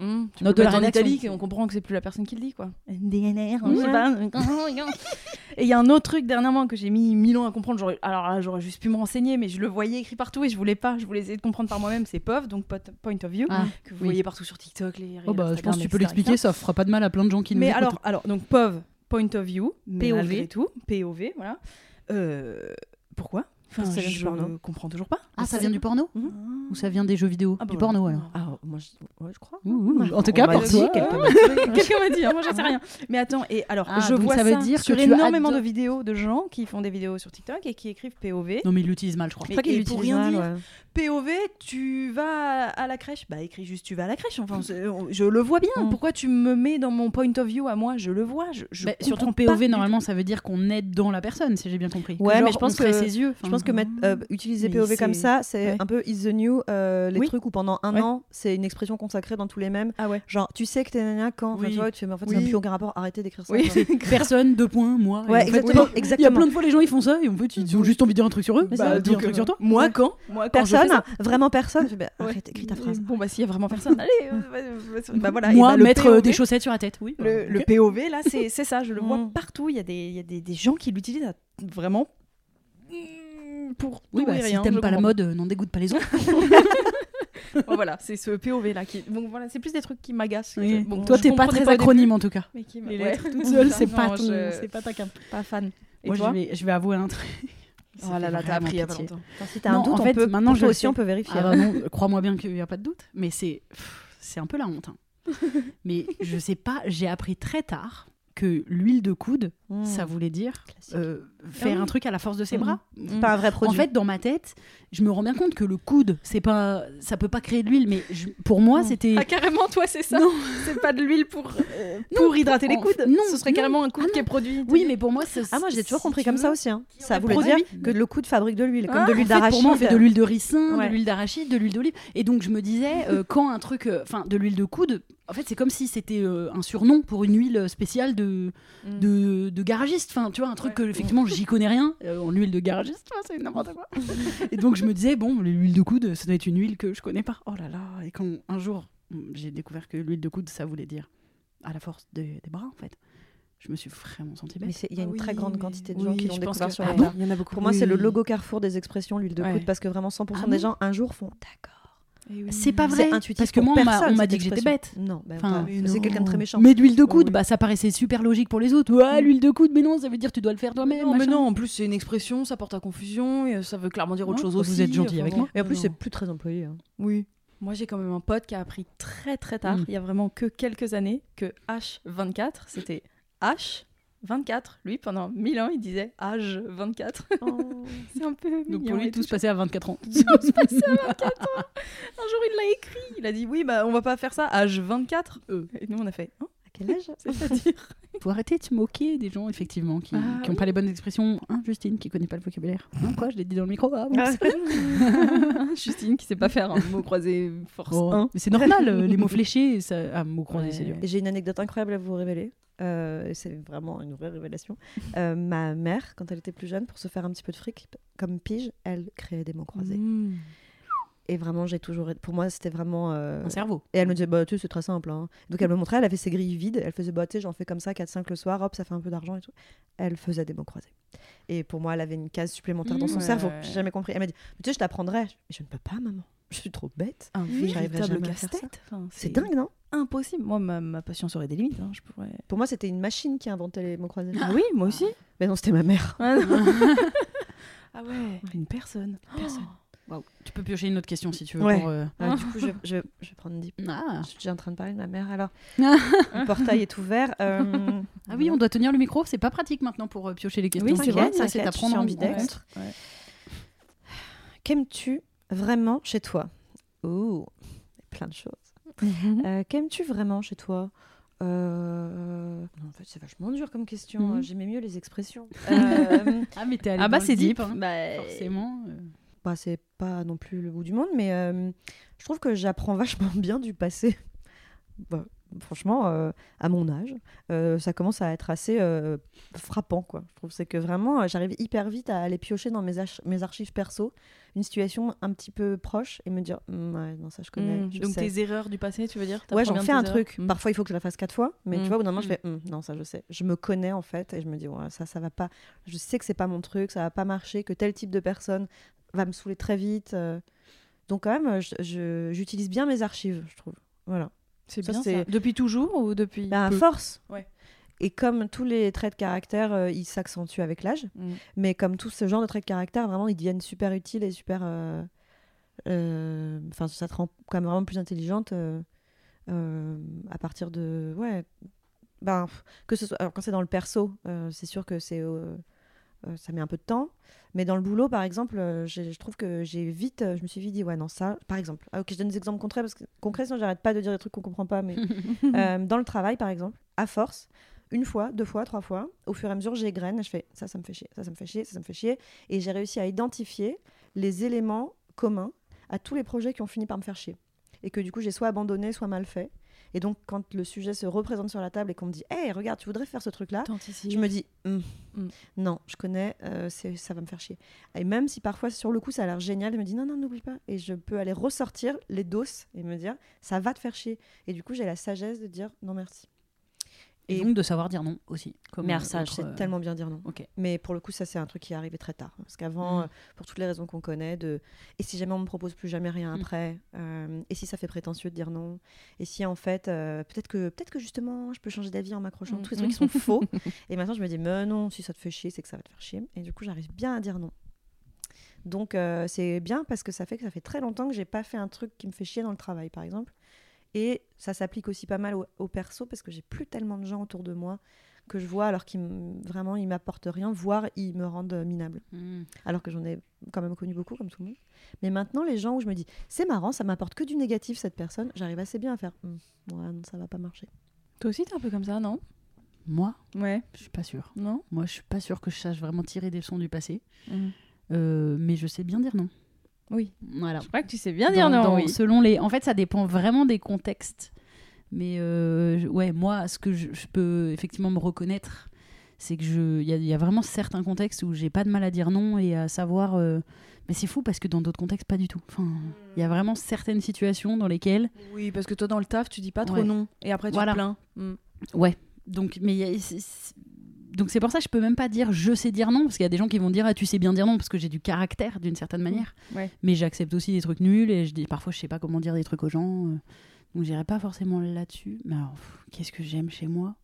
Mmh, tu Note peux de la rédaction. italique et on comprend que c'est plus la personne qui le dit quoi. DNR, je sais pas. Et il y a un autre truc dernièrement que j'ai mis mille ans à comprendre. J'aurais- Alors là, j'aurais juste pu me renseigner, mais je le voyais écrit partout et je voulais pas. Je voulais essayer de comprendre par moi-même. C'est POV, donc Point of View, Ah, que vous oui. voyez partout sur TikTok, les oh bah, je pense que tu peux l'expliquer, ça fera pas de mal à plein de gens qui nous Mais alors, alors, donc POV, Point of View, POV. malgré tout, POV, voilà. Euh, pourquoi? Enfin, Ça vient du je porno. comprends toujours pas. ah, ça vient du porno Mhm. ou ça vient des jeux vidéo Ah, bah Du porno alors. Ah, moi, je, ouais, je crois. Ouh, ouh, Ouais. en tout cas, pour toi. quelqu'un m'a dit. Hein, moi j'en sais rien. Mais attends, et alors Ah, je vois ça ça, veut dire que sur tu énormément de vidéos de gens qui font des vidéos sur TikTok et qui écrivent POV. Non, mais il l'utilise mal, je crois. Mais- Je crois qu'il et pour l'utilise rien mal, dire, ouais. POV, tu vas à la crèche Bah écris juste tu vas à la crèche. Enfin, je le vois bien. Mm. Pourquoi tu me mets dans mon point of view à moi? Je le vois. Je, je Bah, surtout POV, normalement, ça veut dire qu'on aide dans la personne, si j'ai bien compris. Que Ouais, mais je pense que- ses yeux. Pense que mettre, euh, utiliser Mais POV comme ça, c'est Ouais. un peu is the new. euh, les Oui. trucs où pendant un Ouais. an, c'est une expression consacrée dans tous les mêmes. Ah ouais. Genre, tu sais que t'es nana quand. Enfin, Oui. tu vois, tu fais, mais en fait, ça n'a plus aucun rapport. Arrêtez d'écrire ça. Personne, deux points, moi. Ouais, fait, exactement. Il y a plein de fois les gens ils font ça et en fait ils ont juste envie de dire un truc sur eux. Bah, ça, un truc sur toi. Moi quand Personne, vraiment personne. Bah. Arrête, écris ta phrase. Bon bah s'il y a vraiment personne, allez. bah, Moi, mettre euh, des chaussettes sur la tête, oui. Le. POV, là, c'est ça, je le vois Mm. partout. Il y a des, gens qui l'utilisent vraiment pour Oui, tout bah, et si rien. t'aimes pas la mode, euh, n'en dégoûte pas les autres. Bon, voilà, c'est ce POV là qui. Bon, voilà, c'est plus des trucs qui m'agacent. Oui. Bon, Toi, t'es pas très acronyme en tout cas. mais qui Les ouais. lettres toutes seules, c'est pas, ton- je- c'est pas ta cam. pas fan. Et Moi, toi je vais, je vais avouer un truc. Oh là là, t'as appris il y a pas pitié. longtemps. Enfin, si t'as un doute, en on peut, maintenant, je aussi, on peut vérifier. Ah bah crois-moi bien qu'il n'y a pas de doute, mais c'est c'est un peu la honte. hein. mais je sais pas, j'ai appris très tard que l'huile de coude, Mm. ça voulait dire euh, faire Ah oui. un truc à la force de ses bras. C'est pas un vrai En produit. fait, dans ma tête, je me rends bien compte que le coude, c'est pas, ça peut pas créer de l'huile, mais je- pour moi, Mm. c'était. Ah, carrément, toi, c'est ça Non. C'est pas de l'huile pour, euh, pour hydrater les en- coudes non, Ce serait non. carrément un coude Ah qui est produit. Oui, mais pour moi, c'est. Ah, moi, j'ai toujours si compris comme veux, ça aussi. hein. Ça voulait produit. dire que le coude fabrique de l'huile, comme Ah, de En l'huile d'arachide. pour moi, on fait de l'huile de ricin, de l'huile d'arachide, de l'huile d'olive. Et donc, je me disais, euh, quand un truc. Enfin, de l'huile de coude, en fait, c'est comme si c'était euh, un surnom pour une huile spéciale de, Mm. de, de garagiste. Enfin, tu vois, un truc que, effectivement, j'y connais rien euh, en huile de garagiste. Enfin, c'est n'importe quoi. et donc, je me disais, bon, l'huile de coude, ça doit être une huile que je connais pas. Oh là là. Et quand un jour, j'ai découvert que l'huile de coude, ça voulait dire à la force des, des bras, en fait. je me suis vraiment sentie Mais bête. c'est- il y a Ah une très oui, grande mais- quantité de oui, gens qui l'ont découvert que- sur ah le bon. Il y en a beaucoup. Pour moi, c'est le logo Carrefour des expressions, l'huile de Ouais. coude, parce que vraiment 100% Ah des bon gens un jour font d'accord. Eh oui. C'est pas vrai. Parce que moi, on m'a- personne, on m'a cette dit que j'étais bête. Non, ben, Enfin, pas- mais c'est quelqu'un de très méchant. Mais d'huile de coude, oui. bah ça paraissait super logique pour les autres. Ouais, l'huile de coude, mais non, ça veut dire que tu dois le faire toi-même. Non, mais non, en plus, c'est une expression, ça porte à confusion, et ça veut clairement dire autre chose vous aussi. êtes gentil enfin avec moi. Et en plus, c'est plus très employé. hein. Oui. Moi, j'ai quand même un pote qui a appris très très tard, Mm. il y a vraiment que quelques années, que H24, c'était H24. Lui, pendant 1000 ans, il disait H24. c'est un peu Donc mignon pour lui, tout se passait à 24 ans. Tout se passait à 24 ans. Un jour, il l'a écrit. Il a dit Oui, bah, on va pas faire ça H24. Euh. Et nous, on a fait Hein À quel âge C'est-à-dire Faut arrêter de se moquer des gens, effectivement, qui Ah n'ont pas les bonnes expressions. Hein, Justine, qui connaît pas le vocabulaire. Hein, quoi, je l'ai dit dans le micro. Ah, bon, Ah. Justine qui sait pas faire un mot croisé force Oh, 1. Mais c'est normal, euh, les mots fléchés, ça... ah, mots croisés, Ouais. c'est dur. J'ai une anecdote incroyable à vous révéler. Euh, c'est vraiment une vraie révélation. Euh, ma mère, quand elle était plus jeune, pour se faire un petit peu de fric, comme pige, elle créait des mots croisés. Mmh. Et vraiment, j'ai toujours. Pour moi, c'était vraiment. euh, Un cerveau. Et elle me disait, bah, tu sais, c'est très simple. hein. Donc, elle me montrait, elle avait ses grilles vides. Elle faisait, bah, tu sais, j'en fais comme ça, 4-5 le soir, hop, ça fait un peu d'argent et tout. Elle faisait des mots croisés. Et pour moi, elle avait une case supplémentaire dans son ouais, cerveau. ouais. J'ai jamais compris. Elle m'a dit, tu sais, je t'apprendrai. Mais je ne peux pas, maman. Je suis trop bête. Un véritable casse-tête. Enfin, C'est dingue, non? Impossible. Moi, ma, ma patience aurait des limites. hein, Je pourrais... Pour moi, c'était une machine qui inventait les mots croisés. Ah oui, moi aussi. Mais non, c'était ma mère. Ah, non. Ah ouais, une personne. Personne. Waouh. Tu peux piocher une autre question si tu veux. Ouais. pour, euh, Ah, du coup, je, je, je vais prendre 10. Ah. Je suis en train de parler de ma mère. Alors, Ah. le portail est ouvert. euh, Ah oui, on doit tenir le micro, c'est pas pratique maintenant pour euh, piocher les questions. Oui, c'est vrai, ça c'est t'inquiète, à je prendre suis en ambidextre. compte. Qu'aimes-tu vraiment chez toi? Ouh, plein de choses. Mhm. Euh, Qu'aimes-tu vraiment chez toi? Euh, non, En fait, c'est vachement dur comme question. Mhm. J'aimais mieux les expressions. Euh, Ah mais t'es allé Ah bah c'est deep. hein. Bah, Forcément. euh. bah, c'est pas non plus le bout du monde, mais euh, je trouve que j'apprends vachement bien du passé. Bah, franchement, euh, à mon âge, euh, ça commence à être assez euh, frappant. Quoi. Je trouve c'est que vraiment, j'arrive hyper vite à aller piocher dans mes, archives perso une situation un petit peu proche et me dire, Hum, ouais, non, ça je connais. Mm. je Donc sais. tes erreurs du passé, tu veux dire? Ouais, j'en fais un erreurs truc. Mm. Parfois, il faut que je la fasse quatre fois, mais tu vois, au bout d'un moment, je fais Hum, non, ça je sais. Je me connais en fait et je me dis ouais, ça, ça va pas. Je sais que c'est pas mon truc, ça va pas marcher, que tel type de personne va me saouler très vite. Donc quand même, je- je- j'utilise bien mes archives, je trouve. Voilà. C'est bien ça. Depuis toujours ou depuis Bah, à peu force. Ouais. Et comme tous les traits de caractère, euh, ils s'accentuent avec l'âge. Mm. Mais comme tout ce genre de traits de caractère, vraiment, ils deviennent super utiles et super. euh, euh, Enfin, ça te rend quand même vraiment plus intelligente à partir de. Ouais. Ben, que ce soit. Alors, quand c'est dans le perso, c'est sûr que c'est. Euh, ça met un peu de temps. Mais dans le boulot, par exemple, euh, je trouve que j'ai vite. euh, je me suis vite dit, ouais, non, ça. Par exemple. Ah, ok, je donne des exemples concrets parce que concrets, sinon j'arrête pas de dire des trucs qu'on comprend pas. Mais dans le travail, par exemple, à force, une fois, deux fois, trois fois, au fur et à mesure, j'égrène et je fais ça, ça me fait chier, ça, ça me fait chier, ça, ça me fait chier. Et j'ai réussi à identifier les éléments communs à tous les projets qui ont fini par me faire chier. Et que du coup, j'ai soit abandonné, soit mal fait. Et donc, quand le sujet se représente sur la table et qu'on me dit Hé, regarde, tu voudrais faire ce truc-là je me dis, Hum, Mm. non, je connais, euh, ça va me faire chier. Et même si parfois sur le coup ça a l'air génial, je me dis non, non, n'oublie pas. Et je peux aller ressortir les doses et me dire, ça va te faire chier. Et du coup, j'ai la sagesse de dire non, merci. Et Et- donc de savoir dire non aussi. Comme Mais euh, ça, je autre, sais euh, tellement bien dire non. Mais pour le coup, ça, c'est un truc qui est arrivé très tard. Parce qu'avant, Mm. euh, pour toutes les raisons qu'on connaît, de et si jamais on me propose plus jamais rien Mm. après, euh, et si ça fait prétentieux de dire non, et si en fait, euh, peut-être que, peut que justement, je peux changer d'avis en m'accrochant, Mm. tous les trucs qui sont faux. Et maintenant, je me dis, mais non, si ça te fait chier, c'est que ça va te faire chier. Et du coup, j'arrive bien à dire non. Donc, euh, c'est bien parce que ça fait que ça fait très longtemps que j'ai pas fait un truc qui me fait chier dans le travail, par exemple. Et ça s'applique aussi pas mal au, au perso parce que j'ai plus tellement de gens autour de moi que je vois alors qu'ils m- vraiment ils m'apportent rien, voire ils me rendent minable. Mm. Alors que j'en ai quand même connu beaucoup comme tout le monde. Mais maintenant les gens où je me dis c'est marrant, ça m'apporte que du négatif cette personne, j'arrive assez bien à faire Hum, ouais non ça va pas marcher. Toi aussi, t'es un peu comme ça, non? Moi, Ouais. je suis pas sûre. Non? Moi, je suis pas sûre que je sache vraiment tirer des leçons du passé. Mm. Euh, mais je sais bien dire non. Oui. Voilà. Je crois que tu sais bien dire Dans- non. dans- oui. Selon les. En fait, ça dépend vraiment des contextes. Mais euh, ouais, moi, ce que je, je peux effectivement me reconnaître, c'est que je, il y, a- il y a vraiment certains contextes où j'ai pas de mal à dire non et à savoir. euh, Mais c'est fou parce que dans d'autres contextes, pas du tout. Enfin, il y a vraiment certaines situations dans lesquelles, Oui, parce que toi, dans le taf, tu dis pas trop Ouais. non. Et après, tu Voilà. te plains. Mm. ouais, Donc, mais y a- donc c'est pour ça que je peux même pas dire je sais dire non parce qu'il y a des gens qui vont dire ah, tu sais bien dire non parce que j'ai du caractère d'une certaine manière. Ouais. Mais j'accepte aussi des trucs nuls et je dis parfois je sais pas comment dire des trucs aux gens. euh, donc j'irai pas forcément là-dessus. Mais alors qu'est-ce que j'aime chez moi?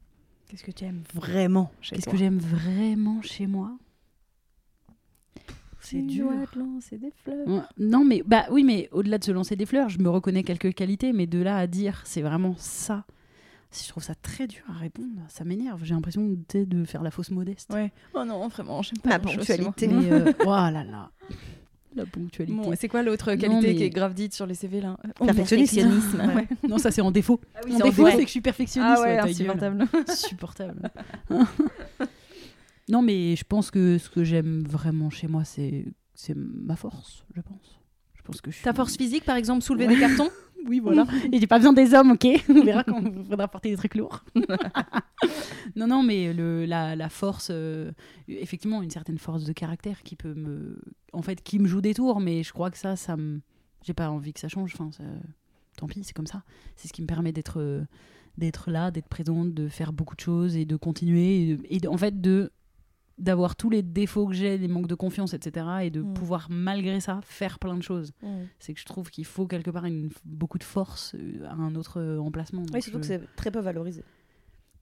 Qu'est-ce que tu aimes vraiment chez Qu'est-ce toi? que j'aime vraiment chez moi? C'est dur. te lancer des fleurs. Ouais, Non, mais bah oui, mais au-delà de se lancer des fleurs, je me reconnais quelques qualités, mais de là à dire c'est vraiment ça, je trouve ça très dur à répondre, ça m'énerve. J'ai l'impression de faire la fausse modeste. Ouais. Oh non, vraiment, j'aime pas La ponctualité. Mais euh, oh là là, la ponctualité. Bon, c'est quoi l'autre Non, qualité mais- qui est grave dite sur les CV là? Perfectionniste. perfectionnisme. Ouais. Ouais. Non, ça c'est en défaut. oui, c'est en défaut, c'est que je suis perfectionniste. Ah ouais, insupportable. Insupportable. non, mais je pense que ce que j'aime vraiment chez moi, c'est c'est ma force, je pense. Je pense que je suis... Ta force physique, par exemple, soulever Ouais. des cartons? Oui, voilà. Et j'ai pas besoin des hommes, ok? On verra quand il faudra porter des trucs lourds. non, non, mais le, la, la force, euh, effectivement, une certaine force de caractère qui peut me. En fait, qui me joue des tours, mais je crois que ça, ça me. J'ai pas envie que ça change. Enfin, ça- tant pis, c'est comme ça. C'est ce qui me permet d'être d'être là, d'être présente, de faire beaucoup de choses et de continuer. Et, de- et de- en fait, de d'avoir tous les défauts que j'ai, les manques de confiance, etc. Et de Mm. pouvoir, malgré ça, faire plein de choses Mm. c'est que je trouve qu'il faut quelque part une, beaucoup de force euh, à un autre euh, emplacement. Oui, surtout que je- c'est très peu valorisé.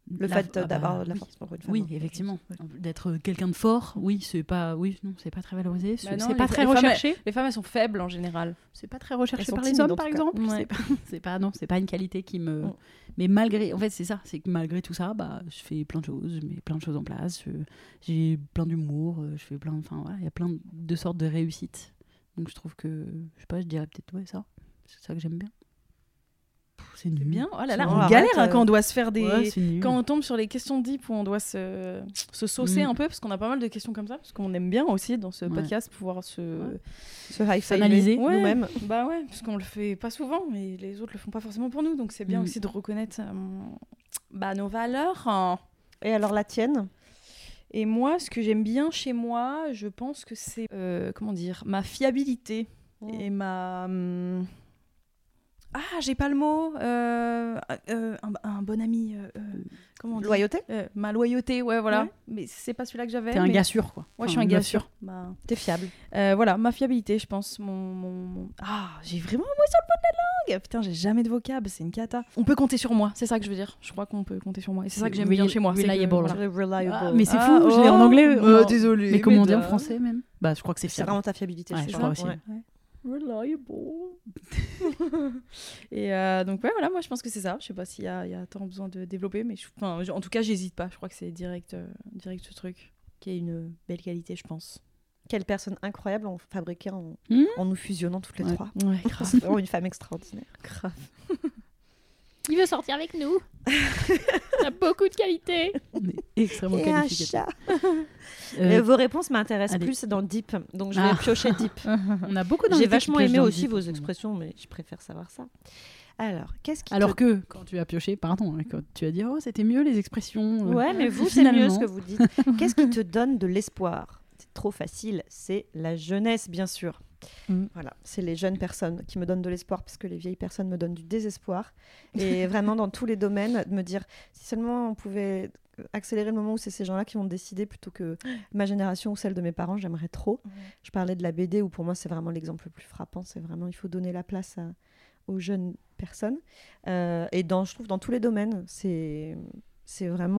Le la- fait ah bah, d'avoir de la oui. force pour une femme. Oui, hein, effectivement. D'être quelqu'un de fort, oui, c'est pas, oui, non, c'est pas très valorisé. C'est Bah c'est les- pas très les femmes, recherché. Les femmes, elles sont faibles en général. C'est pas très recherché par les hommes, par exemple. Ouais. C'est pas, c'est pas, non, c'est pas une qualité qui me. Mais malgré, en fait, c'est ça, c'est que malgré tout ça, bah, je fais plein de choses, je mets plein de choses en place. je- J'ai plein d'humour, euh, je fais plein, enfin voilà, il y a plein de sortes de réussites. Donc je trouve que, je sais pas, je dirais peut-être ouais ça, c'est ça que j'aime bien. C'est nul. Bien. Oh là là, on galère hein, euh. quand on doit se faire des. Ouais, quand on tombe sur les questions deep où on doit se, se saucer Mm. un peu, parce qu'on a pas mal de questions comme ça, parce qu'on aime bien aussi dans ce Ouais. podcast pouvoir se. Ouais. Se high nous-mêmes. Bah ouais, parce qu'on le fait pas souvent, mais les autres le font pas forcément pour nous, donc c'est bien Mm. aussi de reconnaître euh, bah, nos valeurs. hein. Et alors la tienne? Et moi, ce que j'aime bien chez moi, je pense que c'est euh, comment dire ma fiabilité et ma hum, ah j'ai pas le mot euh, euh, un, un bon ami euh, comment on dit Loyauté Euh, ma loyauté ouais voilà Ouais. mais c'est pas celui-là que j'avais T'es un mais- gars sûr, quoi. ouais je suis un gars sûr Bah, T'es fiable. euh, voilà ma fiabilité je pense mon, mon- mon- ah j'ai vraiment un mot sur le bout de la langue putain j'ai jamais de vocable c'est une cata on peut compter sur moi c'est ça que je veux dire je crois qu'on peut compter sur moi et c'est ça que j'aime bien chez moi c'est que, reliable. voilà. Reliable. Ah, mais c'est Ah, fou, je l'ai en oh, anglais. euh, non. désolé, Mais comment on dit en français même? Bah, je crois que c'est c'est fiable. vraiment ta fiabilité. C'est je ça crois aussi. Reliable. et euh, donc ouais voilà moi je pense que c'est ça je sais pas s'il y a, il y a tant besoin de développer mais je- enfin, je- en tout cas j'hésite pas je crois que c'est direct euh, direct ce truc qui est une belle qualité je pense Quelle personne incroyable on fabriquait en, Hmm en nous fusionnant toutes les Ouais. trois. ouais C'est vraiment une femme extraordinaire. grave Il veut sortir avec nous. il a beaucoup de qualités On est extrêmement Et un chat. Euh, Et vos réponses m'intéressent plus dans Deep, donc je vais Ah. piocher Deep. on a beaucoup J'ai vachement aimé aussi deep, vos expressions, mais je préfère savoir ça. Alors, qu'est-ce qui Alors te... que quand tu as pioché, pardon, hein, quand tu as dit oh c'était mieux les expressions. euh, Ouais, mais vous, c'est mieux ce que vous dites. Qu'est-ce qui te donne de l'espoir? C'est trop facile, c'est la jeunesse, bien sûr. Mm. Voilà, c'est les jeunes personnes qui me donnent de l'espoir parce que les vieilles personnes me donnent du désespoir. Et vraiment, dans tous les domaines, de me dire si seulement on pouvait accélérer le moment où c'est ces gens-là qui vont décider plutôt que ma génération ou celle de mes parents, j'aimerais trop. Je parlais de la BD où pour moi c'est vraiment l'exemple le plus frappant. C'est vraiment, il faut donner la place à- aux jeunes personnes. Euh, et dans, je trouve dans tous les domaines, c'est vraiment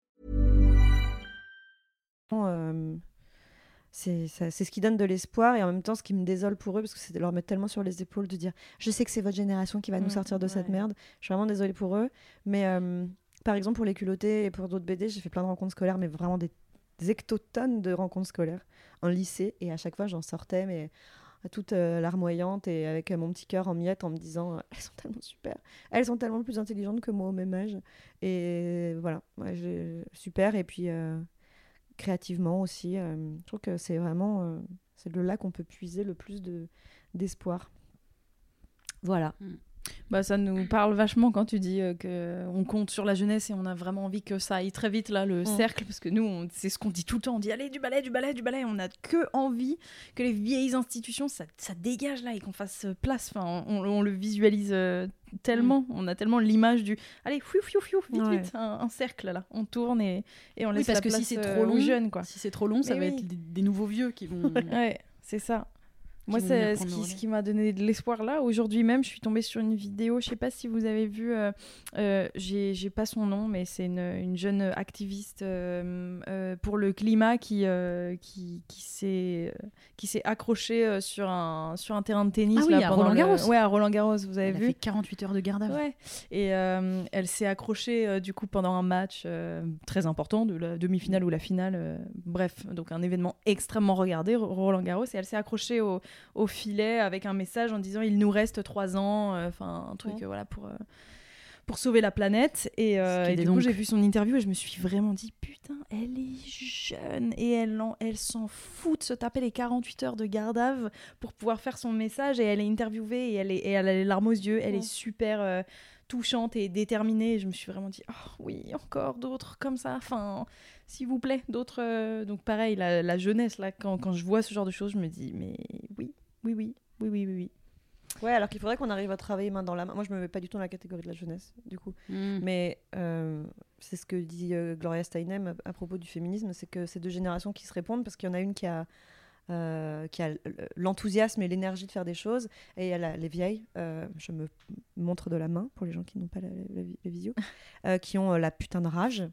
Euh, c'est ce qui donne de l'espoir et en même temps ce qui me désole pour eux parce que c'est de leur mettre tellement sur les épaules de dire je sais que c'est votre génération qui va nous Mm, sortir de cette merde. Je suis vraiment désolée pour eux. Mais euh, par exemple pour les culottés et pour d'autres BD j'ai fait plein de rencontres scolaires mais vraiment des, des hectotonnes de rencontres scolaires en lycée. Et à chaque fois j'en sortais mais toute euh, larmoyante et avec euh, mon petit cœur en miettes en me disant euh, elles sont tellement super, elles sont tellement plus intelligentes que moi au même âge. Et voilà, ouais, super. Et puis créativement aussi, euh, je trouve que c'est vraiment euh, c'est de là qu'on peut puiser le plus de d'espoir. Voilà. Bah, ça nous parle vachement quand tu dis euh, que on compte sur la jeunesse et on a vraiment envie que ça aille très vite là le Mm. cercle parce que nous c'est ce qu'on dit tout le temps on dit allez du balai du balai du balai on a que envie que les vieilles institutions ça, ça dégage là et qu'on fasse place enfin on, on le visualise euh, tellement on a tellement l'image du allez fiou fiou fiou vite Ouais. vite un, un cercle là on tourne et, et on Oui, laisse parce la que si c'est euh, trop long, jeunes quoi Si c'est trop long, ça Mais va oui. être des, des nouveaux vieux qui vont. Ouais, c'est ça. Moi, c'est ce le qui, m'a donné de l'espoir là. Aujourd'hui même, je suis tombée sur une vidéo. Je sais pas si vous avez vu. euh, euh, J'ai pas son nom, mais c'est une, une jeune activiste euh, euh, pour le climat qui euh, qui, qui s'est accrochée sur un sur un terrain de tennis. Ah oui, là, à pendant le- Roland-Garros. Ouais, à Roland Garros. Vous avez Elle a vu fait 48 heures de garde à vue. Ouais. Et elle s'est accrochée du coup pendant un match très important de la demi-finale ou la finale. bref, donc un événement extrêmement regardé, Ro- Roland Garros. Et elle s'est accrochée au, au filet avec un message en disant il nous reste trois ans. euh, Enfin, un truc Ouais. euh, voilà pour. euh, pour sauver la planète et, euh, du donc. coup j'ai vu son interview et je me suis vraiment dit putain elle est jeune et elle en- elle s'en fout de se taper les 48 heures de gardave pour pouvoir faire son message et elle est interviewée et elle, est, et elle a les larmes aux yeux elle Ouais. est super euh, touchante et déterminée et je me suis vraiment dit oh oui encore d'autres comme ça enfin s'il vous plaît d'autres euh, donc pareil la, la jeunesse là quand, quand je vois ce genre de choses je me dis mais oui oui oui oui oui oui, oui. Ouais, alors qu'il faudrait qu'on arrive à travailler main dans la main. Moi, je me mets pas du tout dans la catégorie de la jeunesse, du coup. Mm. Mais euh, c'est ce que dit euh, Gloria Steinem à, à propos du féminisme, c'est que c'est deux générations qui se répondent parce qu'il y en a une qui a, euh, qui a l'enthousiasme et l'énergie de faire des choses, et elle a les vieilles, euh, je me montre de la main pour les gens qui n'ont pas la, la, vi- la visio, euh, qui ont la putain de rage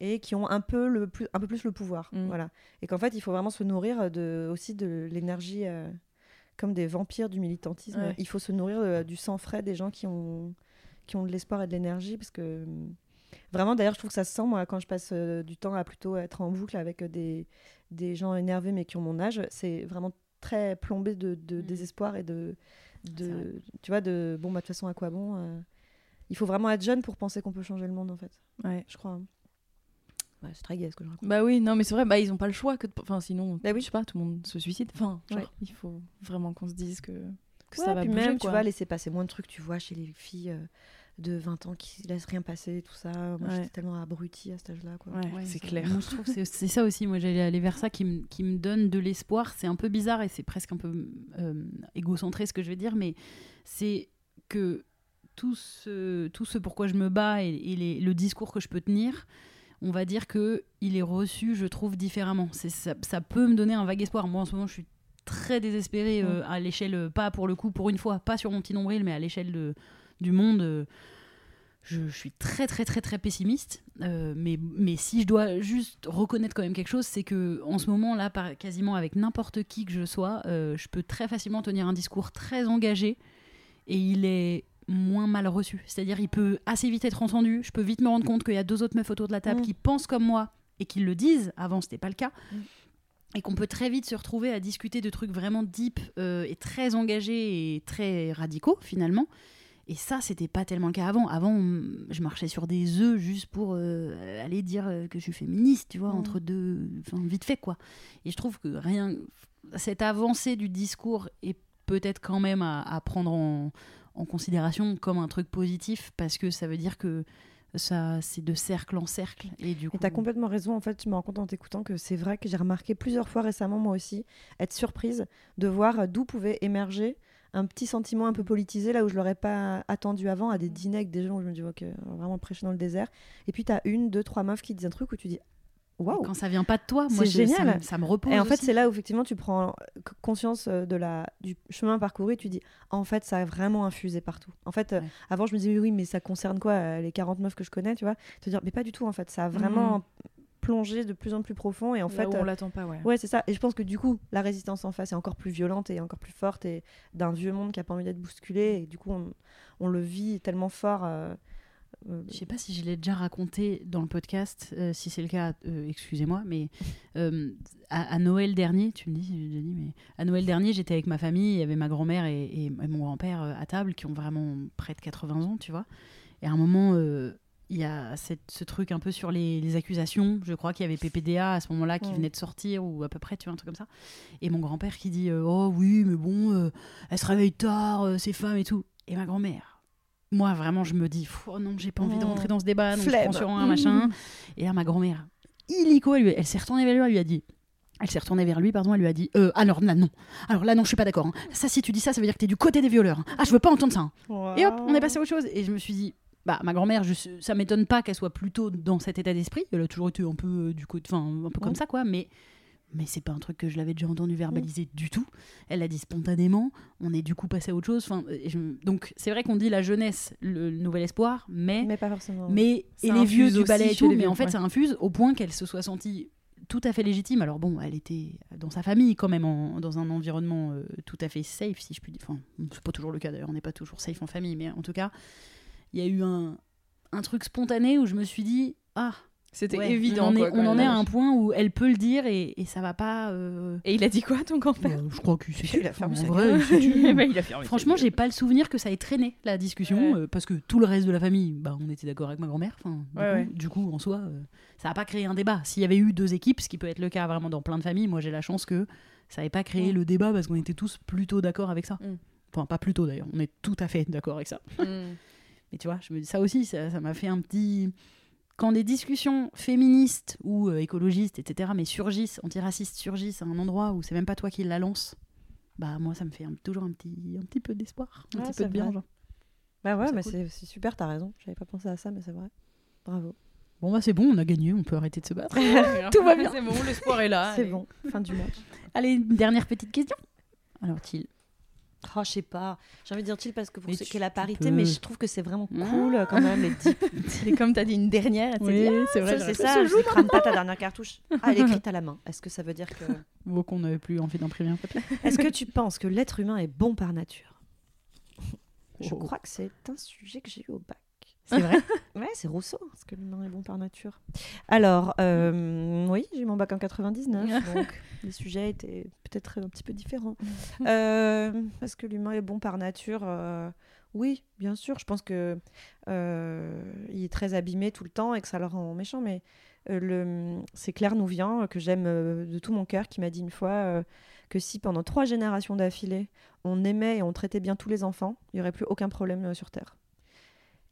et qui ont un peu, le plus, un peu plus le pouvoir. Mm. Voilà. Et qu'en fait, il faut vraiment se nourrir de, aussi de l'énergie. comme des vampires du militantisme, Ouais. il faut se nourrir du sang frais des gens qui ont, qui ont de l'espoir et de l'énergie parce que Vraiment, d'ailleurs, je trouve que ça se sent, moi, quand je passe euh, du temps à plutôt être en boucle avec euh, des, des gens énervés mais qui ont mon âge, c'est vraiment très plombé de, de Mhm. désespoir et de, de tu vois, de bon, bah, de toute façon, à quoi bon euh, Il faut vraiment être jeune pour penser qu'on peut changer le monde, en fait, Ouais. je crois. hein. Ouais, c'est très gay ce que je raconte. Bah oui, non, mais c'est vrai, bah, ils ont pas le choix. que de- Enfin, sinon, Bah oui. je sais pas, tout le monde se suicide. Enfin, genre, Ouais. il faut vraiment qu'on se dise que, que Ouais, ça va puis bouger, même, quoi. tu vas laisser passer moins de trucs, tu vois, chez les filles euh, de 20 ans qui laissent rien passer, tout ça. Moi, Ouais. j'étais tellement abrutie à cet âge-là, quoi. Ouais, Ouais, c'est ça- clair. Moi, je trouve c'est c'est ça aussi. Moi, j'allais aller vers ça qui, me- qui me donne de l'espoir. C'est un peu bizarre et c'est presque un peu euh, égocentré ce que je vais dire, mais c'est que tout ce, tout ce pourquoi je me bats et, et les- le discours que je peux tenir, on va dire que il est reçu, je trouve, différemment. C'est ça, ça peut me donner un vague espoir. Moi, en ce moment, je suis très désespérée euh, à l'échelle, euh, pas pour le coup, pour une fois, pas sur mon petit nombril, mais à l'échelle de- du monde. euh, je, je suis très très très très pessimiste, euh, mais, mais si je dois juste reconnaître quand même quelque chose, c'est que en ce moment là, par, quasiment avec n'importe qui que je sois, euh, je peux très facilement tenir un discours très engagé et il est moins mal reçu. C'est-à-dire il peut assez vite être entendu, je peux vite me rendre compte qu'il y a deux autres meufs autour de la table Mm. qui pensent comme moi et qui le disent, avant c'était pas le cas. Mm. Et qu'on peut très vite se retrouver à discuter de trucs vraiment deep euh, et très engagés et très radicaux finalement. Et ça, c'était pas tellement le cas avant. Avant, on- je marchais sur des œufs juste pour euh, aller dire euh, que je suis féministe, tu vois, Mhm. entre deux. Enfin, vite fait, quoi. Et je trouve que rien. Cette avancée du discours est peut-être quand même à, à prendre en, en considération comme un truc positif parce que ça veut dire que ça c'est de cercle en cercle et du coup t'as complètement raison, en fait, je me rends compte en t'écoutant que c'est vrai que j'ai remarqué plusieurs fois récemment, moi aussi, être surprise de voir d'où pouvait émerger un petit sentiment un peu politisé, là où je l'aurais pas attendu avant, à des dîners avec des gens où je me dis, ok, vraiment prêcher dans le désert. Et puis t'as une, deux, trois meufs qui disent un truc où tu dis, waouh! quand ça vient pas de toi moi ça, génial. me- ça me repose Et en fait, c'est là où effectivement tu prends conscience euh, de la, du chemin parcouru et tu dis, en fait, ça a vraiment infusé partout. En fait, euh, avant, je me disais, oui, mais ça concerne quoi euh, Les 40 meufs que je connais, tu vois? Te dire, mais pas du tout, en fait, ça a vraiment plongé de plus en plus profond et en Là fait. où euh, on l'attend pas, ouais. Ouais, c'est ça. Et je pense que du coup, la résistance en face est encore plus violente et encore plus forte et d'un vieux monde qui a pas envie d'être bousculé. Et du coup, on, on le vit tellement fort euh, euh, Je sais pas si je l'ai déjà raconté dans le podcast. euh, si c'est le cas, euh, excusez-moi, mais euh, à, à Noël dernier, tu me dis, dit, mais à Noël dernier, j'étais avec ma famille, il y avait ma grand-mère et, et- et mon grand-père à table qui ont vraiment près de 80 ans, tu vois. Et à un moment, euh, il y a cette- ce truc un peu sur les, les accusations. Je crois qu'il y avait PPDA à ce moment-là qui venait de sortir, ou à peu près, tu vois, un truc comme ça. Et mon grand-père qui dit euh, Oh oui, mais bon, euh, elle se réveille tard, euh, ces femmes et tout. Et ma grand-mère, moi vraiment, je me dis Oh non, j'ai pas envie de Mm. rentrer dans ce débat, donc je prends sur un machin. Et là, ma grand-mère, illico, elle, elle s'est retournée vers lui, elle lui a dit elle s'est retournée vers lui, pardon, elle lui a dit euh, Alors là, non. Alors là, non, je suis pas d'accord. hein. Ça, si tu dis ça, ça veut dire que t'es du côté des violeurs. Ah, je veux pas entendre ça. hein. Et hop, on est passé à autre chose. Et je me suis dit, bah, ma grand-mère, ça m'étonne pas qu'elle soit plutôt dans cet état d'esprit. Elle a toujours été un peu euh, du enfin, un peu comme Ouais. ça, quoi. Mais, mais c'est pas un truc que je l'avais déjà entendu verbaliser du tout. Elle l'a dit spontanément. On est du coup passé à autre chose. Enfin, et je- donc, c'est vrai qu'on dit la jeunesse, le, nouvel espoir, mais, Mais pas forcément. mais et les vieux du ballet et tout. Mais vieux, en fait, ouais. ça infuse au point qu'elle se soit sentie tout à fait légitime. Alors bon, elle était dans sa famille quand même, en- dans un environnement euh, tout à fait safe, si je puis dire. Enfin, c'est pas toujours le cas d'ailleurs, on n'est pas toujours safe en famille, mais en tout cas, il y a eu un, un truc spontané où je me suis dit, ah, C'était ouais, évident. On en est, quoi, on en est à un point où elle peut le dire et, et ça va pas. euh, Et il a dit quoi, ton grand-père? Bah, je crois qu'il s'est Il a fermé sa gueule. a Franchement, j'ai pas le souvenir que ça ait traîné la discussion Ouais. euh, parce que tout le reste de la famille, bah, on était d'accord avec ma grand-mère. Enfin, du, Ouais, coup, ouais. du coup, en soi, euh, ça n'a pas créé un débat. S'il y avait eu deux équipes, ce qui peut être le cas vraiment dans plein de familles, moi j'ai la chance que ça n'ait pas créé Mm. le débat parce qu'on était tous plutôt d'accord avec ça. Mm. Enfin, pas plutôt d'ailleurs, on est tout à fait d'accord avec ça. Mm. Mais tu vois, je me dis ça aussi, ça m'a fait un petit. Quand des discussions féministes ou euh, écologistes, etc., mais surgissent, antiracistes surgissent à un endroit où c'est même pas toi qui la lance, bah moi ça me fait un- toujours un petit, un petit peu d'espoir, un Ouais, petit peu de bien. genre. Bah ouais, mais cool. c'est super, t'as raison. J'avais pas pensé à ça, mais c'est vrai. Bravo. Bon bah c'est bon, on a gagné, on peut arrêter de se battre. Tout va bien. C'est bon, l'espoir est là. c'est bon. Fin du match. Allez, une dernière petite question. Alors Thiel, Oh, je sais pas. J'ai envie de dire chill parce que pour Mais ce tu- qu'est la tu parité, peux. mais je trouve que c'est vraiment Ah. cool euh, quand même les. Et comme t'as dit une dernière, tu oui, dit, c'est vrai, c'est ça, je crame pas ta dernière cartouche. Ah, elle est écrite à la main. Est-ce que ça veut dire que. Beau qu'on n'avait plus envie d'imprimer un papier. Est-ce que tu penses que l'être humain est bon par nature? Je Oh. crois que c'est un sujet que j'ai eu au bac. C'est vrai? c'est Rousseau. Est-ce que l'humain est bon par nature Alors, euh, oui, j'ai eu mon bac en 99, donc les sujets étaient peut-être un petit peu différents. Euh, Est-ce que l'humain est bon par nature Euh, Oui, bien sûr. Je pense que il est très abîmé tout le temps et que ça le rend méchant, mais le, c'est Claire Nouvien, euh, que j'aime de tout mon cœur, qui m'a dit une fois que si pendant trois générations d'affilée, on aimait et on traitait bien tous les enfants, il n'y aurait plus aucun problème sur Terre.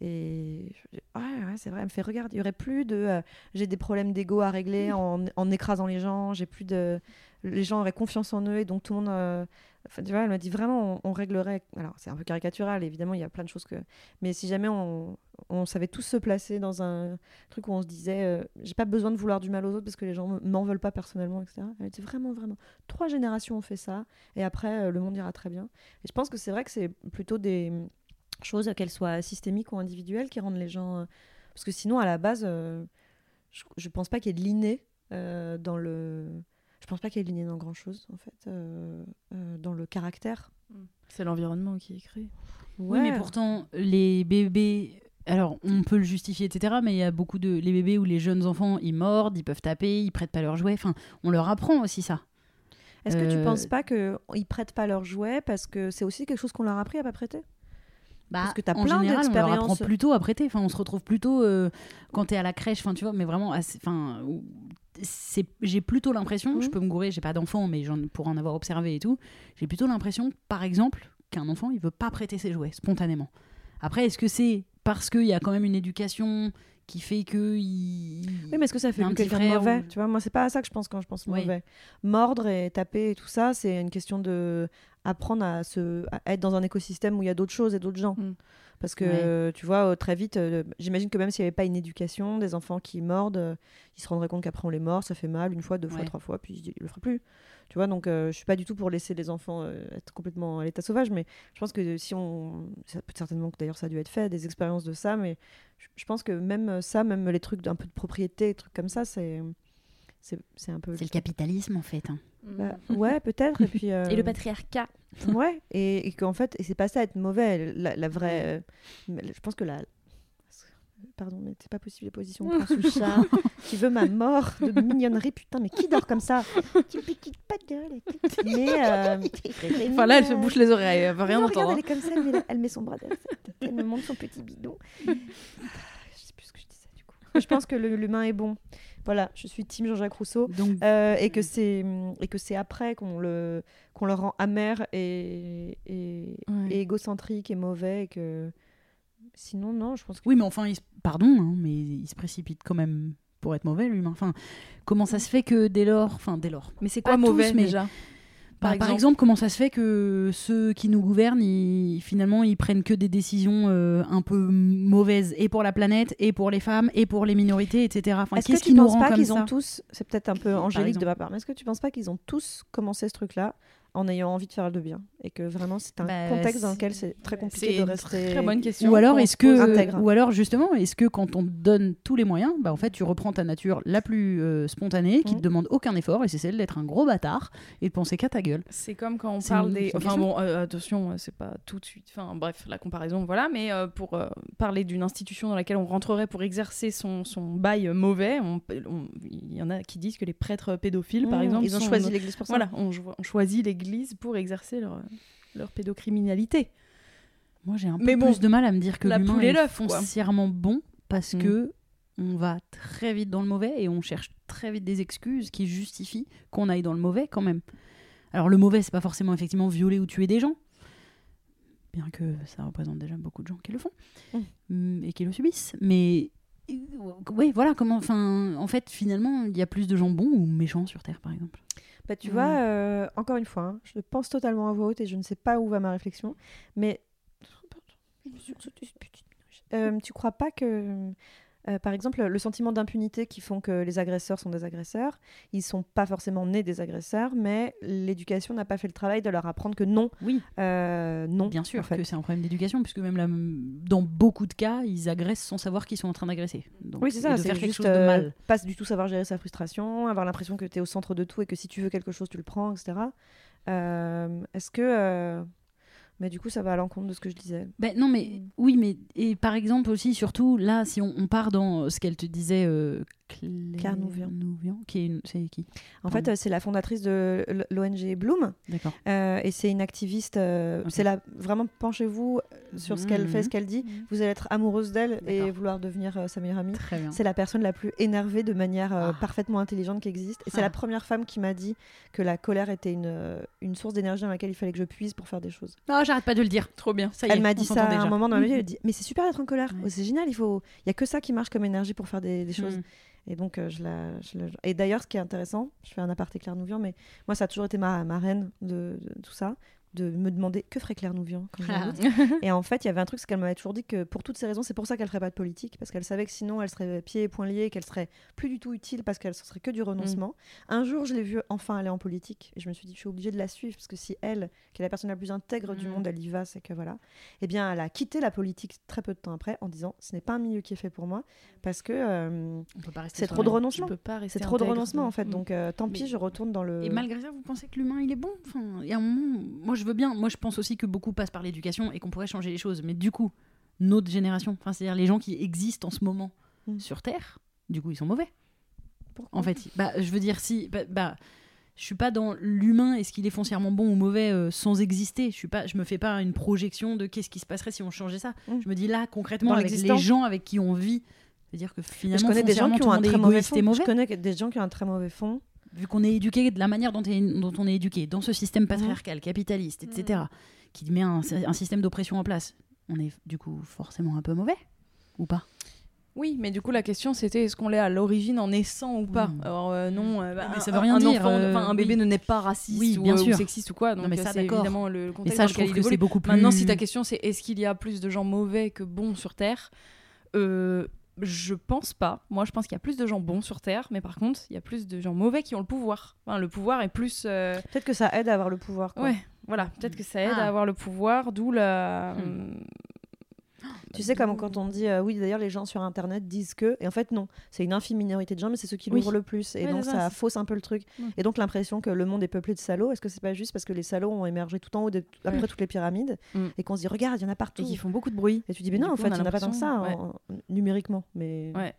Et je- ouais, ouais, c'est vrai, elle me fait regarder. Il y aurait plus de euh, j'ai des problèmes d'ego à régler en, en écrasant les gens. J'ai plus de les gens auraient confiance en eux et donc tout le monde. euh, enfin, tu vois, elle m'a dit vraiment on, on réglerait. Alors c'est un peu caricatural, évidemment, il y a plein de choses que. Mais si jamais on, on savait tous se placer dans un truc où on se disait euh, j'ai pas besoin de vouloir du mal aux autres parce que les gens m'en veulent pas personnellement, etc. Elle dit vraiment, vraiment. Trois générations ont fait ça et après euh, le monde ira très bien. Et je pense que c'est vrai que c'est plutôt des choses, qu'elles soient systémiques ou individuelles, qui rendent les gens. euh, Parce que sinon, à la base, euh, je, je pense pas qu'il y ait de l'inné euh, dans le. Je pense pas qu'il y ait de l'inné dans grand chose, en fait, euh, euh, dans le caractère. C'est l'environnement qui est créé. Oui, mais pourtant, les bébés. Alors, on peut le justifier, etc. Mais il y a beaucoup de. Les bébés ou les jeunes enfants, ils mordent, ils peuvent taper, ils prêtent pas leurs jouets. Enfin, on leur apprend aussi ça. Est-ce que tu penses pas qu'ils prêtent pas leurs jouets parce que c'est aussi quelque chose qu'on leur a appris à pas prêter? Bah, Parce que t'as en plein général, on leur apprend d'expériences. plutôt à prêter. Enfin, on se retrouve plutôt euh, quand t'es à la crèche. Enfin, tu vois, mais vraiment, assez- enfin. J'ai plutôt l'impression, je peux me gourer, j'ai pas d'enfant, mais j'en- pour en avoir observé et tout, j'ai plutôt l'impression, par exemple, qu'un enfant, il veut pas prêter ses jouets spontanément. Après, est-ce que c'est parce qu'il y a quand même une éducation qui fait que il... Oui, mais est-ce que ça fait quelqu'un de mauvais ou- Tu vois, moi, c'est pas à ça que je pense quand je pense Oui. mauvais. Mordre et taper et tout ça, c'est une question de apprendre à, se... à être dans un écosystème où il y a d'autres choses et d'autres gens. Mm. Parce que, Ouais. euh, tu vois, euh, très vite, euh, j'imagine que même s'il n'y avait pas une éducation, des enfants qui mordent, ils se rendraient compte qu'après on les mord, ça fait mal une fois, deux fois, Ouais. trois fois, puis ils ils le feraient plus. Tu vois, donc je suis pas du tout pour laisser les enfants être complètement à l'état sauvage, mais je pense que si on. Ça peut certainement que d'ailleurs ça a dû être fait, des expériences de ça, mais je, je pense que même ça, même les trucs d'un peu de propriété, des trucs comme ça, c'est. C'est c'est un peu. C'est le capitalisme, en fait. hein. Bah, ouais, peut-être. Et puis. euh, Et le patriarcat. Ouais, et, et qu'en fait, et c'est pas ça être mauvais. La, la vraie. euh, je pense que la. pardon, mais c'est pas possible les positions. On prend ce chat qui veut ma mort de mignonnerie. Putain, mais qui dort comme ça? Qui pique pas de gueule. Mais, euh, Enfin là, elle se bouche les oreilles, elle veut rien non, entendre. Regarde, elle est comme ça, elle met, elle met son bras derrière elle me montre son petit bidon. Je sais plus ce que je disais du coup. Je pense que le- l'humain est bon. Voilà, je suis team Jean-Jacques Rousseau. Donc, Euh, et que c'est et que c'est après qu'on le qu'on le rend amer et, et, Ouais. et égocentrique et mauvais et que sinon non je pense que oui, mais enfin, il se- pardon, hein, mais il se précipite quand même pour être mauvais, l'humain. Enfin, comment ça se fait que dès lors, enfin, dès lors, Mais c'est Pas quoi tous, mauvais mais- déjà? Par, par exemple, comment ça se fait que ceux qui nous gouvernent, ils- finalement, ils prennent que des décisions euh, un peu mauvaises, et pour la planète, et pour les femmes, et pour les minorités, etc. Enfin, est-ce que tu nous penses pas qu'ils ont tous c'est peut-être un peu angélique de ma part mais est-ce que tu penses pas qu'ils ont tous commencé ce truc là en ayant envie de faire le bien et que vraiment c'est un Bah, contexte dans lequel c'est très compliqué de rester très bonne question. Ou alors, est-ce que, Intègre. ou alors justement, est-ce que quand on te donne tous les moyens, bah en fait, tu reprends ta nature la plus euh, spontanée, qui Mhm. te demande aucun effort, et c'est celle d'être un gros bâtard et de penser qu'à ta gueule. C'est comme quand on parle une- des. Enfin bon, euh, attention, euh, c'est pas tout de suite. Enfin bref, la comparaison, voilà. Mais euh, pour euh, parler d'une institution dans laquelle on rentrerait pour exercer son, son bail mauvais, il y en a qui disent que les prêtres pédophiles, par Mmh, exemple, ils ont sont- choisi l'église pour ça Voilà, on, on choisit l'Église pour exercer leur, leur pédocriminalité. Moi, j'ai un peu Mais bon, plus de mal à me dire que la l'humain poule et est l'œuf, quoi. foncièrement bon parce Mm. que on va très vite dans le mauvais et on cherche très vite des excuses qui justifient qu'on aille dans le mauvais quand même. Alors le mauvais, c'est pas forcément effectivement violer ou tuer des gens, bien que ça représente déjà beaucoup de gens qui le font Mm. Mm, et qui le subissent. Mais euh, oui, voilà comment. Enfin, en fait, finalement, il y a plus de gens bons ou méchants sur Terre, par exemple. Bah, tu Mm. vois, euh, encore une fois, hein, je pense totalement à voix haute et je ne sais pas où va ma réflexion, mais. Euh, tu crois pas que, euh, par exemple, le sentiment d'impunité qui font que les agresseurs sont des agresseurs, ils sont pas forcément nés des agresseurs, mais l'éducation n'a pas fait le travail de leur apprendre que non, Oui, euh, non. bien sûr en fait. que c'est un problème d'éducation, puisque même là, dans beaucoup de cas, ils agressent sans savoir qu'ils sont en train d'agresser. Oui, c'est ça, c'est faire quelque juste chose de euh, mal. pas du tout savoir gérer sa frustration, avoir l'impression que tu es au centre de tout et que si tu veux quelque chose, tu le prends, etc. Est-ce que. Euh, Mais du coup, ça va à l'encontre de ce que je disais. Ben, non, mais Mm. oui, mais et par exemple aussi, surtout là, si on, on part dans ce qu'elle te disait, euh, Claire Claire Nouvian. Nouvian, qui est c'est qui? En Pardon. fait, euh, c'est la fondatrice de l'ONG Bloom D'accord. euh, et c'est une activiste. euh. C'est là, vraiment, penchez-vous sur ce qu'elle fait, Mhm. ce qu'elle dit. Vous allez être amoureuse d'elle et vouloir devenir euh, sa meilleure amie. Très bien. C'est la personne la plus énervée de manière Ah. parfaitement intelligente qui existe. Et c'est Ah. la première femme qui m'a dit que la colère était une, une source d'énergie dans laquelle il fallait que je puise pour faire des choses. Non, j'arrête pas de le dire. Trop bien. Ça y est, elle m'a dit ça à un moment dans ma vie. Mhm. Elle dit Mais c'est super d'être en colère. Ouais. Oh, c'est génial. Il faut. Il y a que ça qui marche comme énergie pour faire des, des choses. Et donc, euh, je la, Et d'ailleurs, ce qui est intéressant, je fais un aparté Claire Nouvian, mais moi, ça a toujours été ma, reine de tout ça, de me demander que ferait Claire Nouvian quand Ah. Et en fait, il y avait un truc, c'est qu'elle m'avait toujours dit que pour toutes ces raisons, c'est pour ça qu'elle ferait pas de politique, parce qu'elle savait que sinon, elle serait pieds et poings liés, qu'elle serait plus du tout utile, parce qu'elle ce serait que du renoncement. Un jour, je l'ai vue enfin aller en politique, et je me suis dit, je suis obligée de la suivre, parce que si elle, qui est la personne la plus intègre du Mm. monde, elle y va, c'est que voilà. Eh bien, elle a quitté la politique très peu de temps après, en disant, ce n'est pas un milieu qui est fait pour moi, parce que euh, c'est trop de renoncement. C'est trop de renoncement en fait, Mm. donc euh, tant pis, Mais- je retourne dans le. Et malgré ça, vous pensez que l'humain il est bon? Enfin, Il y a un moment, moi je veux bien. Moi je pense aussi que beaucoup passent par l'éducation et qu'on pourrait changer les choses. Mais du coup, notre génération, enfin c'est-à-dire les gens qui existent en ce moment Mm. sur Terre, du coup ils sont mauvais. Pourquoi En fait, bah je veux dire si, bah, bah, je suis pas dans l'humain est-ce qu'il est foncièrement bon ou mauvais euh, sans exister? Je suis pas, je me fais pas une projection de qu'est-ce qui se passerait si on changeait ça. Mm. Je me dis là concrètement avec les gens avec qui on vit. C'est-à-dire que finalement, je connais des gens qui ont un très mauvais fond. mauvais Je connais des gens qui ont un très mauvais fond. Vu qu'on est éduqué de la manière dont, est- dont on est éduqué, dans ce système Mhm. patriarcal, capitaliste, etc., qui met un, un système d'oppression en place, on est du coup forcément un peu mauvais ou pas? Oui, mais du coup, la question c'était est-ce qu'on l'est à l'origine en naissant ou pas? Alors, euh, non, euh, bah, Mais ça un- veut rien un dire, enfant, euh, un bébé oui. ne naît pas raciste Oui, ou, bien euh, ou sûr. sexiste ou quoi. Donc, mais euh, ça, c'est évidemment le contexte ça, je trouve que c'est beaucoup plus. Maintenant, si ta question c'est est-ce qu'il y a plus de gens mauvais que bons sur Terre? Euh, Je pense pas. Moi, je pense qu'il y a plus de gens bons sur Terre, mais par contre, il y a plus de gens mauvais qui ont le pouvoir. Enfin, le pouvoir est plus. euh, Peut-être que ça aide à avoir le pouvoir. quoi. Ouais, voilà. Peut-être que ça aide Ah. à avoir le pouvoir, d'où la. Hmm. Tu sais, comme quand on dit, euh, oui, d'ailleurs, les gens sur Internet disent que, et en fait, non, c'est une infime minorité de gens, mais c'est ceux qui Oui. l'ouvrent le plus. Et Ouais, donc, ça, fausse un peu le truc. Mm. Et donc, l'impression que le monde est peuplé de salauds, est-ce que c'est pas juste parce que les salauds ont émergé tout en haut, de, après toutes les pyramides, Mm. et qu'on se dit, regarde, il y en a partout. Et qui font beaucoup de bruit. Et tu dis, mais non, en fait, il n'y en a pas tant que ça, en- numériquement. Mais. Ouais.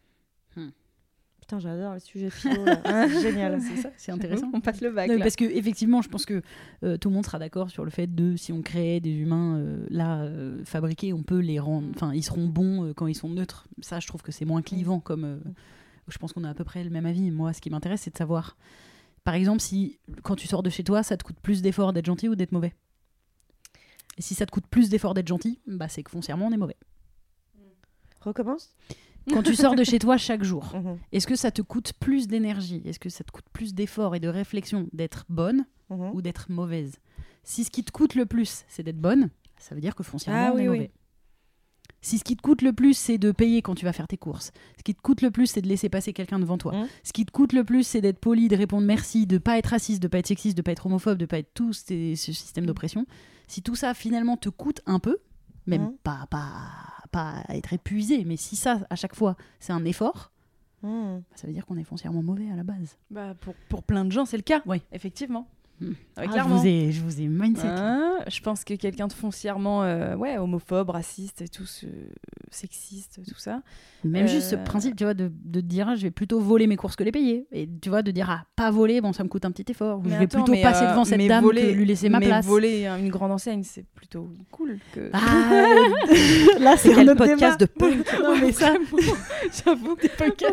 Putain, j'adore les sujets philo, c'est génial. C'est ça, c'est intéressant. On passe le bac. Non, là. parce que effectivement, je pense que euh, tout le monde sera d'accord sur le fait de si on crée des humains euh, là euh, fabriqués, on peut les rendre, enfin ils seront bons quand ils sont neutres. Ça, je trouve que c'est moins clivant comme. euh, je pense qu'on a à peu près le même avis. Moi, ce qui m'intéresse, c'est de savoir, par exemple, si quand tu sors de chez toi, ça te coûte plus d'efforts d'être gentil ou d'être mauvais? Et si ça te coûte plus d'efforts d'être gentil, bah c'est que foncièrement on est mauvais. Recommence? Quand tu sors de chez toi chaque jour, Mhm, est-ce que ça te coûte plus d'énergie? Est-ce que ça te coûte plus d'efforts et de réflexion d'être bonne mhm. ou d'être mauvaise? Si ce qui te coûte le plus, c'est d'être bonne, ça veut dire que foncièrement, Ah on oui, est oui. mauvais. Si ce qui te coûte le plus, c'est de payer quand tu vas faire tes courses, ce qui te coûte le plus, c'est de laisser passer quelqu'un devant toi, Mhm. ce qui te coûte le plus, c'est d'être poli, de répondre merci, de pas être raciste, de pas être sexiste, de pas être homophobe, de pas être tout ce système d'oppression, si tout ça finalement te coûte un peu, même pas, pas, pas à être épuisé, mais si ça, à chaque fois, c'est un effort, Mhm. ça veut dire qu'on est foncièrement mauvais à la base. Bah, pour, pour plein de gens, c'est le cas. Oui. Effectivement. Ouais, Ah, je, vous ai, je vous ai mindset. Hein, je pense que quelqu'un de foncièrement euh, ouais, homophobe, raciste et tout, ce- sexiste, tout ça. Même juste ce Euh, principe, tu vois, de, dire, je vais plutôt voler mes courses que les payer. Et tu vois, de dire, ah, pas voler, bon, ça me coûte un petit effort. Ou je Mais vais attends, plutôt mais, passer euh, devant cette mais dame voler- que lui laisser ma mais place. voler une grande enseigne, c'est plutôt cool que. Ah, là, C'est un podcast débat. de punk Non, mais ça, J'avoue que t'es vraiment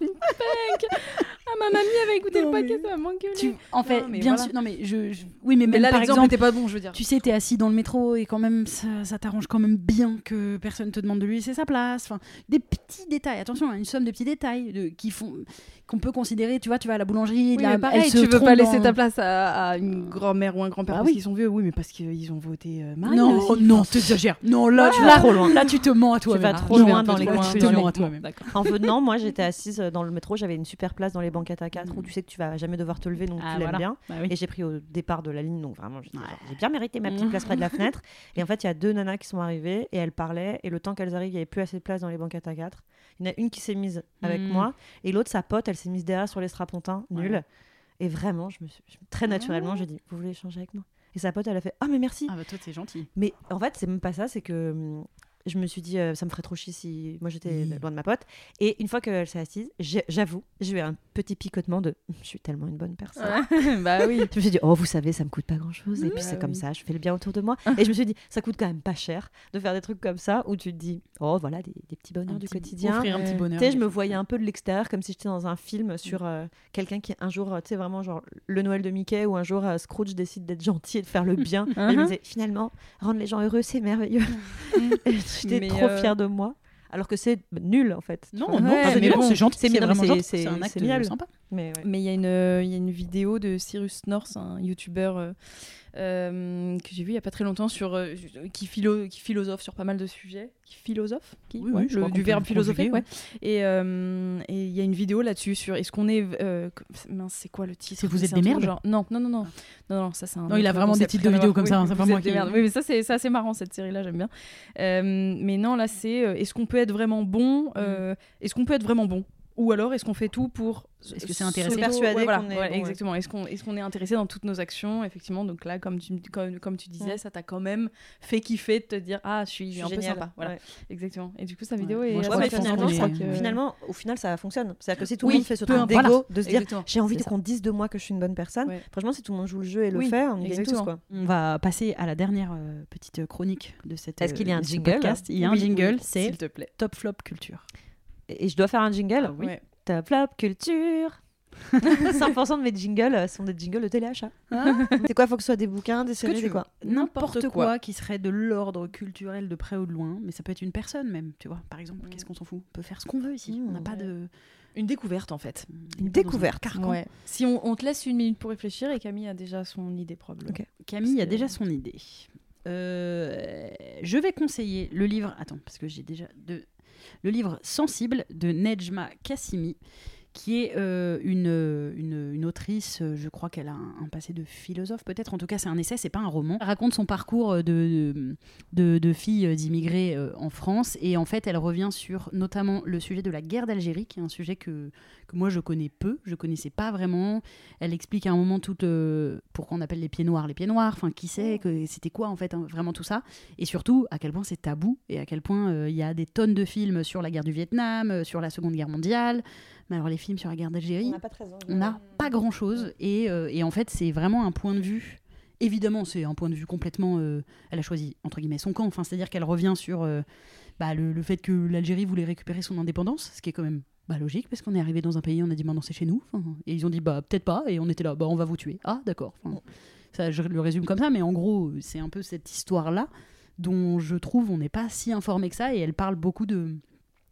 une punk. Ma mamie avait écouté Non, le podcast, mais- elle va m'engueuler. tu, en fait, Non, mais bien voilà. sûr, non, mais je, je- oui, mais Mais même là, par l'exemple exemple, était pas bon, je veux dire. tu sais, t'es assis dans le métro et quand même, ça, ça t'arrange quand même bien que personne te demande de lui laisser sa place. Enfin, des petits détails, attention, hein, une somme de petits détails de, qui font, qu'on peut considérer, tu vois, tu vas à la boulangerie, Oui, là, mais pareil, elle se tu veux trompe pas laisser dans- ta place à, à une grand-mère ou un grand-père Bah parce oui. qu'ils sont vieux. Oui, mais parce qu'ils ont voté euh, Marine Non, aussi. non, t'exagères. Non, là, tu vas vas trop loin. Là, tu te mens à toi. vas trop Non, loin dans trop les couches Tu te mens à toi-même. D'accord. En venant, moi j'étais assise dans le métro, j'avais une super place dans les bancs 4 à 4 où tu sais que tu vas jamais devoir te lever donc Ah, tu l'aimes bien. Bah. Et j'ai pris au départ de la ligne donc vraiment j'ai bien mérité ma petite place près de la fenêtre. Et en fait il y a deux nanas qui sont arrivées et elles parlaient et le temps qu'elles arrivent il n'y avait plus assez de place dans les bancs 4 à 4. Il y en a une qui s'est mise avec Mm. moi et l'autre sa pote elle s'est mise derrière sur les strapontins. Ouais. Et vraiment je me suis, très naturellement j'ai dit vous voulez échanger avec moi? Et sa pote elle a fait ah mais merci. Ah bah toi, t'es gentil. Mais en fait, c'est même pas ça, c'est que hum, je me suis dit, euh, ça me ferait trop chier si moi j'étais Oui. loin de ma pote. Et une fois qu'elle s'est assise, j'avoue, j'ai eu un petit picotement de je suis tellement une bonne personne. bah oui. Je me suis dit, oh, vous savez, ça me coûte pas grand chose. Et puis Bah c'est comme oui. ça, je fais le bien autour de moi. Et je me suis dit, ça coûte quand même pas cher de faire des trucs comme ça où tu te dis, oh, voilà, des, des petits bonheurs Un du petit- quotidien. Offrir un petit bonheur. Tu sais, je me voyais un peu de l'extérieur comme si j'étais dans un film sur Mm. euh, quelqu'un qui un jour, euh, tu sais, vraiment genre le Noël de Mickey ou un jour euh, Scrooge décide d'être gentil et de faire le bien. et je me Mhm. disais, finalement, rendre les gens heureux, c'est merveilleux. J'étais Mais, trop euh, fière de moi. Alors que c'est nul en fait. Non, non, Ouais, c'est bon, c'est gentil. c'est C'est c'est- C'est un c'est acte sympa. Mais ouais. Il y, a une, euh, y a une vidéo de Cyrus North, un youtubeur euh, euh, que j'ai vu il y a pas très longtemps, sur, euh, qui, philo, qui philosophe sur pas mal de sujets. Qui philosophe? Qui, Oui, ouais, oui, le- Du verbe philosopher, ouais. Et il y a une vidéo là-dessus sur est-ce qu'on est. mince, c'est quoi le titre? Vous êtes des merdes? genre- Non, non, non, non. Non, non, ça c'est un. Non, il a vraiment des titres de vidéos comme ça, Oui, c'est pas vous qui-. Oui, mais ça c'est assez marrant cette série-là, j'aime bien. Mais non, là c'est est-ce qu'on peut être vraiment bon euh, Est-ce qu'on peut être vraiment bon? Ou alors est-ce qu'on fait tout pour Est-ce que c'est intéressé persuader Ouais, voilà, qu'on est ouais, bon, ouais. exactement. Est-ce qu'on est-ce qu'on est intéressé dans toutes nos actions effectivement? Donc là, comme tu comme, comme tu disais, Ouais. ça t'a quand même fait kiffer de te dire ah je suis, Je suis un peu sympa. Voilà, Ouais. exactement. Et du coup, sa vidéo Ouais. est Moi, je mais que finalement, crois euh, que finalement, au final, ça fonctionne. C'est-à-dire que si tout Oui, le monde fait ce truc d'égo, de se dire j'ai envie qu'on dise de moi que je suis une bonne personne, Ouais. franchement, si tout le monde joue le jeu et le Oui, fait, on gagne tous. Quoi. On va passer à la dernière euh, petite chronique de cette. Est-ce qu'il y a euh, un jingle? Il y a un Oui, jingle, oui, c'est s'il te plaît. Top Flop Culture. Et je dois faire un jingle oui. Ouais. Top flop culture 100% de mes jingles euh, sont des jingles de téléachat. c'est quoi Faut que ce soit des bouquins, des séries, des quoi N'importe quoi. quoi. qui serait de l'ordre culturel de près ou de loin, mais ça peut être une personne même, tu vois. Par exemple, Mm. qu'est-ce qu'on s'en fout? On peut faire ce qu'on veut ici. Mm. On n'a pas de. Une découverte en fait. Une un découverte. carcan. Ouais. Si on, on te laisse une minute pour réfléchir et Camille a déjà son idée probablement. Ok. Camille a que- déjà son idée. Euh, je vais conseiller le livre. Attends, parce que j'ai déjà de le livre Sensible de Nejma Kassimi, qui est euh, une, une, une autrice, euh, je crois qu'elle a un, passé de philosophe peut-être, en tout cas c'est un essai, c'est pas un roman. Elle raconte son parcours euh, de, de, fille d'immigrés euh, en France. Et en fait elle revient sur notamment le sujet de la guerre d'Algérie, qui est un sujet que, que moi je connais peu, je connaissais pas vraiment. Elle explique à un moment tout euh, pourquoi on appelle les pieds noirs les pieds noirs, enfin qui sait, que c'était quoi en fait hein, vraiment tout ça, et surtout à quel point c'est tabou. Et à quel point euh, il y a des tonnes de films sur la guerre du Vietnam, euh, sur la Seconde Guerre mondiale, mais alors les films sur la guerre d'Algérie, on n'a pas grand chose et, euh, et en fait c'est vraiment un point de vue évidemment c'est un point de vue complètement euh, elle a choisi entre guillemets son camp. Enfin c'est à dire qu'elle revient sur euh, bah, le, le fait que l'Algérie voulait récupérer son indépendance ce qui est quand même bah, logique parce qu'on est arrivé dans un pays on a dit maintenant c'est chez nous. Et ils ont dit bah peut-être pas et on était là bah on va vous tuer. Ah d'accord. Ça je le résume comme ça mais en gros c'est un peu cette histoire là dont je trouve on n'est pas si informé que ça et elle parle beaucoup de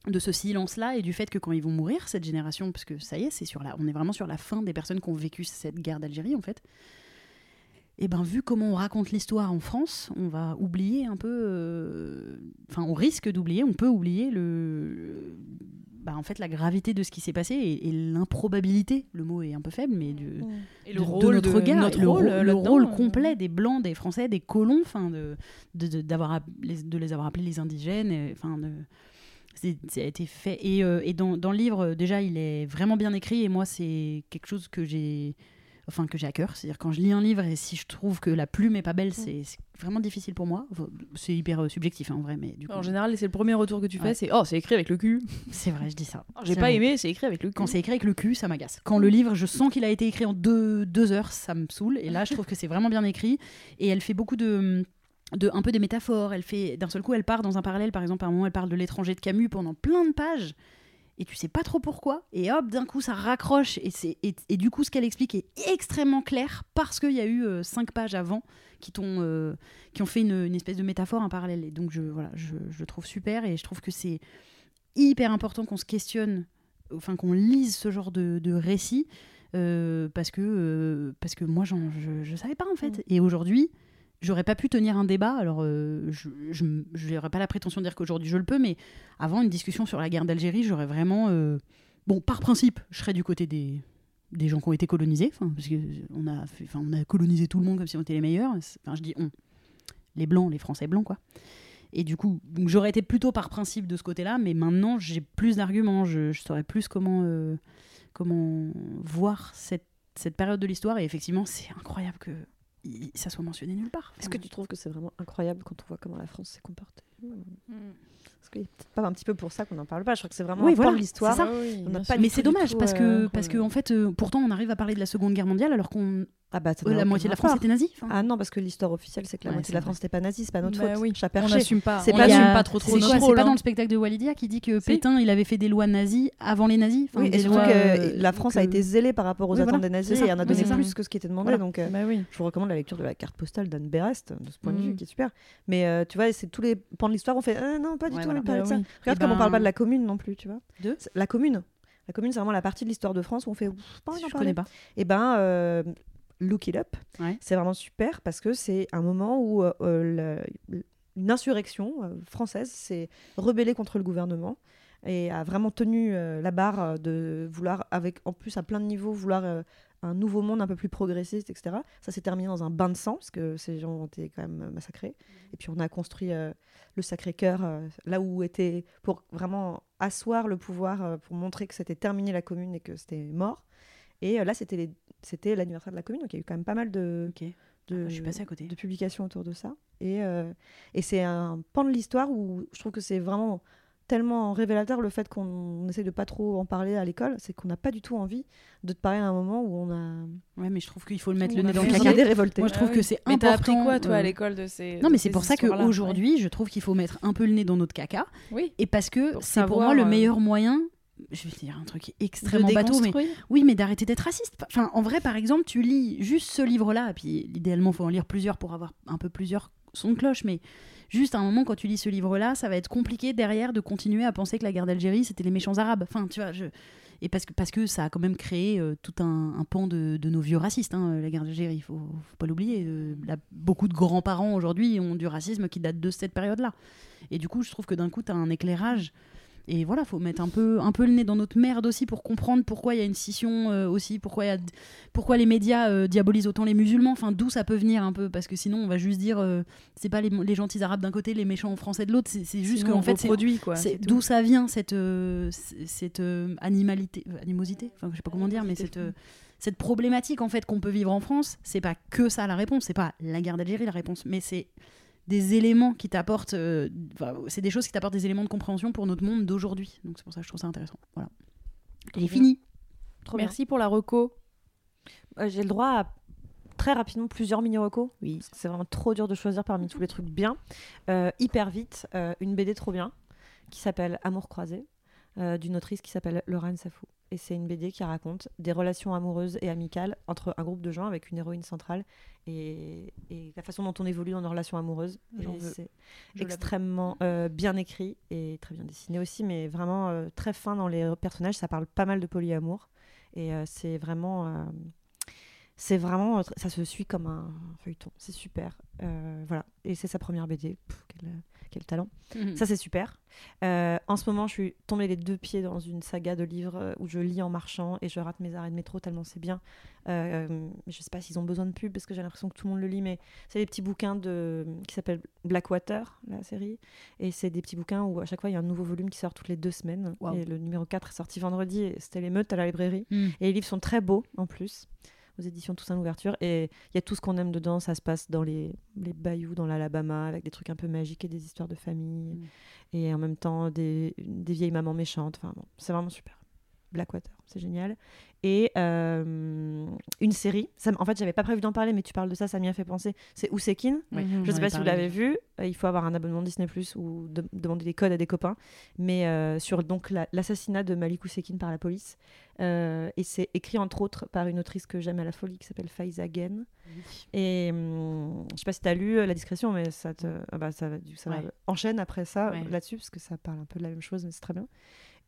de ce silence-là et du fait que quand ils vont mourir, cette génération, parce que ça y est, c'est sur la, on est vraiment sur la fin des personnes qui ont vécu cette guerre d'Algérie en fait. Et ben vu comment on raconte l'histoire en France, on va oublier un peu, euh, enfin on risque d'oublier, on peut oublier le, bah, en fait la gravité de ce qui s'est passé et, et l'improbabilité, le mot est un peu faible, mais du, Et de, le de rôle notre de notre le, rôle, rôle- le rôle euh, complet des blancs, des français, des colons, enfin de, de, les, de les avoir appelés les indigènes, et, enfin de, ça a été fait et, euh, et dans, dans le livre euh, déjà il est vraiment bien écrit et moi c'est quelque chose que j'ai enfin que j'ai à cœur c'est-à-dire quand je lis un livre et si je trouve que la plume est pas belle c'est, c'est vraiment difficile pour moi c'est hyper euh, subjectif hein, en vrai mais du coup En général, c'est le premier retour que tu fais, Ouais. c'est oh, c'est écrit avec le cul. c'est vrai je dis ça J'ai pas vrai. aimé, c'est écrit avec le cul. Quand c'est écrit avec le cul, ça m'agace. Quand le livre, je sens qu'il a été écrit en deux, deux heures, ça me saoule. Et là, je trouve que c'est vraiment bien écrit. Et elle fait beaucoup de, de un peu des métaphores. Elle fait d'un seul coup, elle part dans un parallèle. Par exemple, à un moment, elle parle de l'étranger de Camus pendant plein de pages. Et tu sais pas trop pourquoi. Et hop, d'un coup, ça raccroche. Et, c'est, et, et du coup, ce qu'elle explique est extrêmement clair parce qu'il y a eu euh, cinq pages avant qui, t'ont, euh, qui ont fait une, une espèce de métaphore, un parallèle. Et donc, je, voilà, je, je le trouve super. Et je trouve que c'est hyper important qu'on se questionne, enfin qu'on lise ce genre de, de récit. euh, parce, que, parce que moi, j'en- je ne savais pas en fait. Et aujourd'hui, j'aurais pas pu tenir un débat. Alors, euh, je n'aurais pas la prétention de dire qu'aujourd'hui je le peux, mais avant une discussion sur la guerre d'Algérie, j'aurais vraiment. euh, bon, par principe, je serais du côté des, des gens qui ont été colonisés, parce qu'on a, enfin, on a colonisé tout le monde comme si on était les meilleurs. Enfin, je dis on. Les blancs, les Français blancs, quoi. Et du coup, j'aurais été plutôt par principe de ce côté-là, mais maintenant j'ai plus d'arguments, je, saurais plus comment, euh, comment voir cette, cette période de l'histoire. Et effectivement, c'est incroyable que ça soit mentionné nulle part. Est-ce que tu trouves que c'est vraiment incroyable quand on voit comment la France s'est comportée? Parce que c'est peut-être pas un petit peu pour ça qu'on n'en parle pas. Je crois que c'est vraiment Oui, voilà, de l'histoire. Mais c'est dommage tout, parce que, euh, parce que en fait, euh, pourtant on arrive à parler de la Seconde Guerre mondiale alors qu'on Ah bah, euh, la moitié de la France était nazie. Ah non, parce que l'histoire officielle, c'est que la Ouais, moitié de la. France n'était pas nazie, c'est pas notre Bah faute. oui. On n'assume pas. C'est on pas bien. pas trop trop c'est notre quoi C'est rôle. pas hein. dans le spectacle de Walidia qui dit que Si. Pétain il avait fait des lois nazies avant les nazis. Enfin, Oui, et surtout lois, que la France a été zélée par rapport aux Oui, attentes voilà, des nazis et en a donné plus que ce qui était demandé. Voilà. Donc, euh, Bah oui. je vous recommande la lecture de la carte postale d'Anne Berest de ce point de vue, Mm. qui est super. Mais tu vois, c'est tous les l'histoire, on fait ah, non, pas du Ouais, tout, voilà. on parle de Bah ça. oui. Regarde Eh comme on ben- parle pas de la commune non plus, tu vois. De La commune. La commune, c'est vraiment la partie de l'histoire de France où on fait pas Je parler. connais pas. Et ben, euh, Look It Up, Ouais. c'est vraiment super parce que c'est un moment où euh, euh, la- une insurrection française s'est rebellée contre le gouvernement et a vraiment tenu euh, la barre de vouloir, avec en plus à plein de niveaux, vouloir euh, un nouveau monde un peu plus progressiste, etc. Ça s'est terminé dans un bain de sang parce que ces gens ont été quand même massacrés. Et puis on a construit euh, le Sacré-Cœur euh, là où était pour vraiment asseoir le pouvoir, euh, pour montrer que c'était terminé la commune et que c'était mort. Et euh, là, c'était l'anniversaire de la commune, donc il y a eu quand même pas mal de, Ah, je suis passée à côté. de publications autour de ça. Et, euh, et c'est un pan de l'histoire où je trouve que c'est vraiment tellement révélateur le fait qu'on essaie de pas trop en parler à l'école, c'est qu'on n'a pas du tout envie de te parler à un moment où on a Ouais, mais je trouve qu'il faut le mettre On le a nez dans le caca. des révoltés. Moi, je trouve Ah que oui. c'est Mais important. t'as appris quoi, toi, à l'école de ces. Non, mais c'est ces pour ça qu'aujourd'hui, je trouve qu'il faut mettre un peu le nez dans notre caca. Oui. Et parce que c'est pour moi le euh, meilleur moyen. Je vais dire un truc De extrêmement bateau, mais oui, mais d'arrêter d'être raciste. Enfin, en vrai, par exemple, tu lis juste ce livre-là, et puis idéalement, faut en lire plusieurs pour avoir un peu plusieurs sons de cloche, mais juste à un moment, quand tu lis ce livre-là, ça va être compliqué derrière de continuer à penser que la guerre d'Algérie, c'était les méchants arabes. Enfin, tu vois. Et parce que, parce que ça a quand même créé euh, tout un, pan de, nos vieux racistes, hein, la guerre d'Algérie, il faut, faut pas l'oublier. Euh, beaucoup de grands-parents aujourd'hui ont du racisme qui date de cette période-là. Et du coup, je trouve que d'un coup, tu as un éclairage et voilà, faut mettre un peu, un peu le nez dans notre merde aussi pour comprendre pourquoi il y a une scission euh, aussi, pourquoi, y a, pourquoi les médias euh, diabolisent autant les musulmans, enfin d'où ça peut venir un peu, parce que sinon on va juste dire euh, c'est pas les, les, gentils arabes d'un côté, les méchants français de l'autre, c'est juste qu'en fait c'est produit quoi. D'où ça vient cette, cette animalité, animosité, enfin je sais pas comment dire, mais cette cette problématique en fait qu'on peut vivre en France, c'est pas que ça la réponse, c'est pas la guerre d'Algérie la réponse, mais c'est des éléments qui t'apportent, euh, c'est des choses qui t'apportent des éléments de compréhension pour notre monde d'aujourd'hui. Donc c'est pour ça que je trouve ça intéressant. Voilà. J'ai fini. Trop Merci pour la reco. Euh, j'ai le droit à très rapidement plusieurs mini recos. Oui. c'est vraiment trop dur de choisir parmi tous les trucs bien. Euh, hyper vite, une BD trop bien qui s'appelle Amour croisé d'une autrice qui s'appelle Laurent Safou et c'est une BD qui raconte des relations amoureuses et amicales entre un groupe de gens avec une héroïne centrale et, la façon dont on évolue dans nos relations amoureuses. C'est extrêmement euh, bien écrit et très bien dessiné aussi, mais vraiment euh, très fin dans les personnages. Ça parle pas mal de polyamour et euh, c'est vraiment c'est vraiment ça se suit comme un feuilleton. C'est super. Voilà. Et c'est sa première BD quel talent. Mhm. Ça, c'est super. Euh, en ce moment, je suis tombée les deux pieds dans une saga de livres euh, où je lis en marchant et je rate mes arrêts de métro tellement c'est bien. Euh, je sais pas s'ils ont besoin de pub parce que j'ai l'impression que tout le monde le lit, mais c'est des petits bouquins de... qui s'appellent Blackwater, la série. Et c'est des petits bouquins où à chaque fois, il y a un nouveau volume qui sort toutes les deux semaines. Et le numéro 4 est sorti vendredi et c'était l'émeute à la librairie. Mhm. Et les livres sont très beaux en plus aux éditions Toussaint l'ouverture. Et il y a tout ce qu'on aime dedans. Ça se passe dans les, les bayous, dans l'Alabama, avec des trucs un peu magiques et des histoires de famille. Mm. Et en même temps, des, des vieilles mamans méchantes. Enfin, bon, c'est vraiment super. Blackwater, c'est génial. Et euh, une série, ça, en fait, j'avais pas prévu d'en parler, mais tu parles de ça, ça m'y a fait penser. C'est Ousekin. Oui, je sais pas si vous l'avez vu. Euh, il faut avoir un abonnement Disney Plus ou demander des codes à des copains. Mais euh, sur donc l'assassinat de Malik Ousekin par la police. et c'est écrit entre autres par une autrice que j'aime à la folie qui s'appelle Faiza Gen. Et hum, je sais pas si tu as lu La Discrétion, mais ça te, ah bah, ça, ça enchaîne après ça là-dessus, parce que ça parle un peu de la même chose, mais c'est très bien.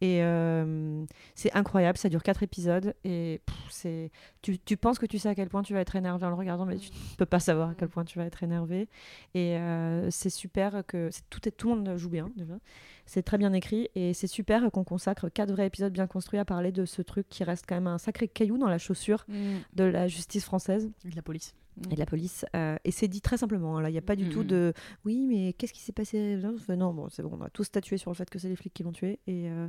Et euh, c'est incroyable, ça dure quatre épisodes. Et c'est tu, tu, penses que tu sais à quel point tu vas être énervé en le regardant, mais tu ne peux pas savoir à quel point tu vas être énervé. Et euh, c'est super que tout, est, tout le monde joue bien, déjà. C'est très bien écrit. Et c'est super qu'on consacre quatre vrais épisodes bien construits à parler de ce truc qui reste quand même un sacré caillou dans la chaussure mm. de la justice française. Et de la police et de la police. Euh, et c'est dit très simplement. Hein. Là, il n'y a pas du tout de oui, mais qu'est-ce qui s'est passé? Non, bon, c'est bon, on a tous statué sur le fait que c'est les flics qui l'ont tué. Et euh,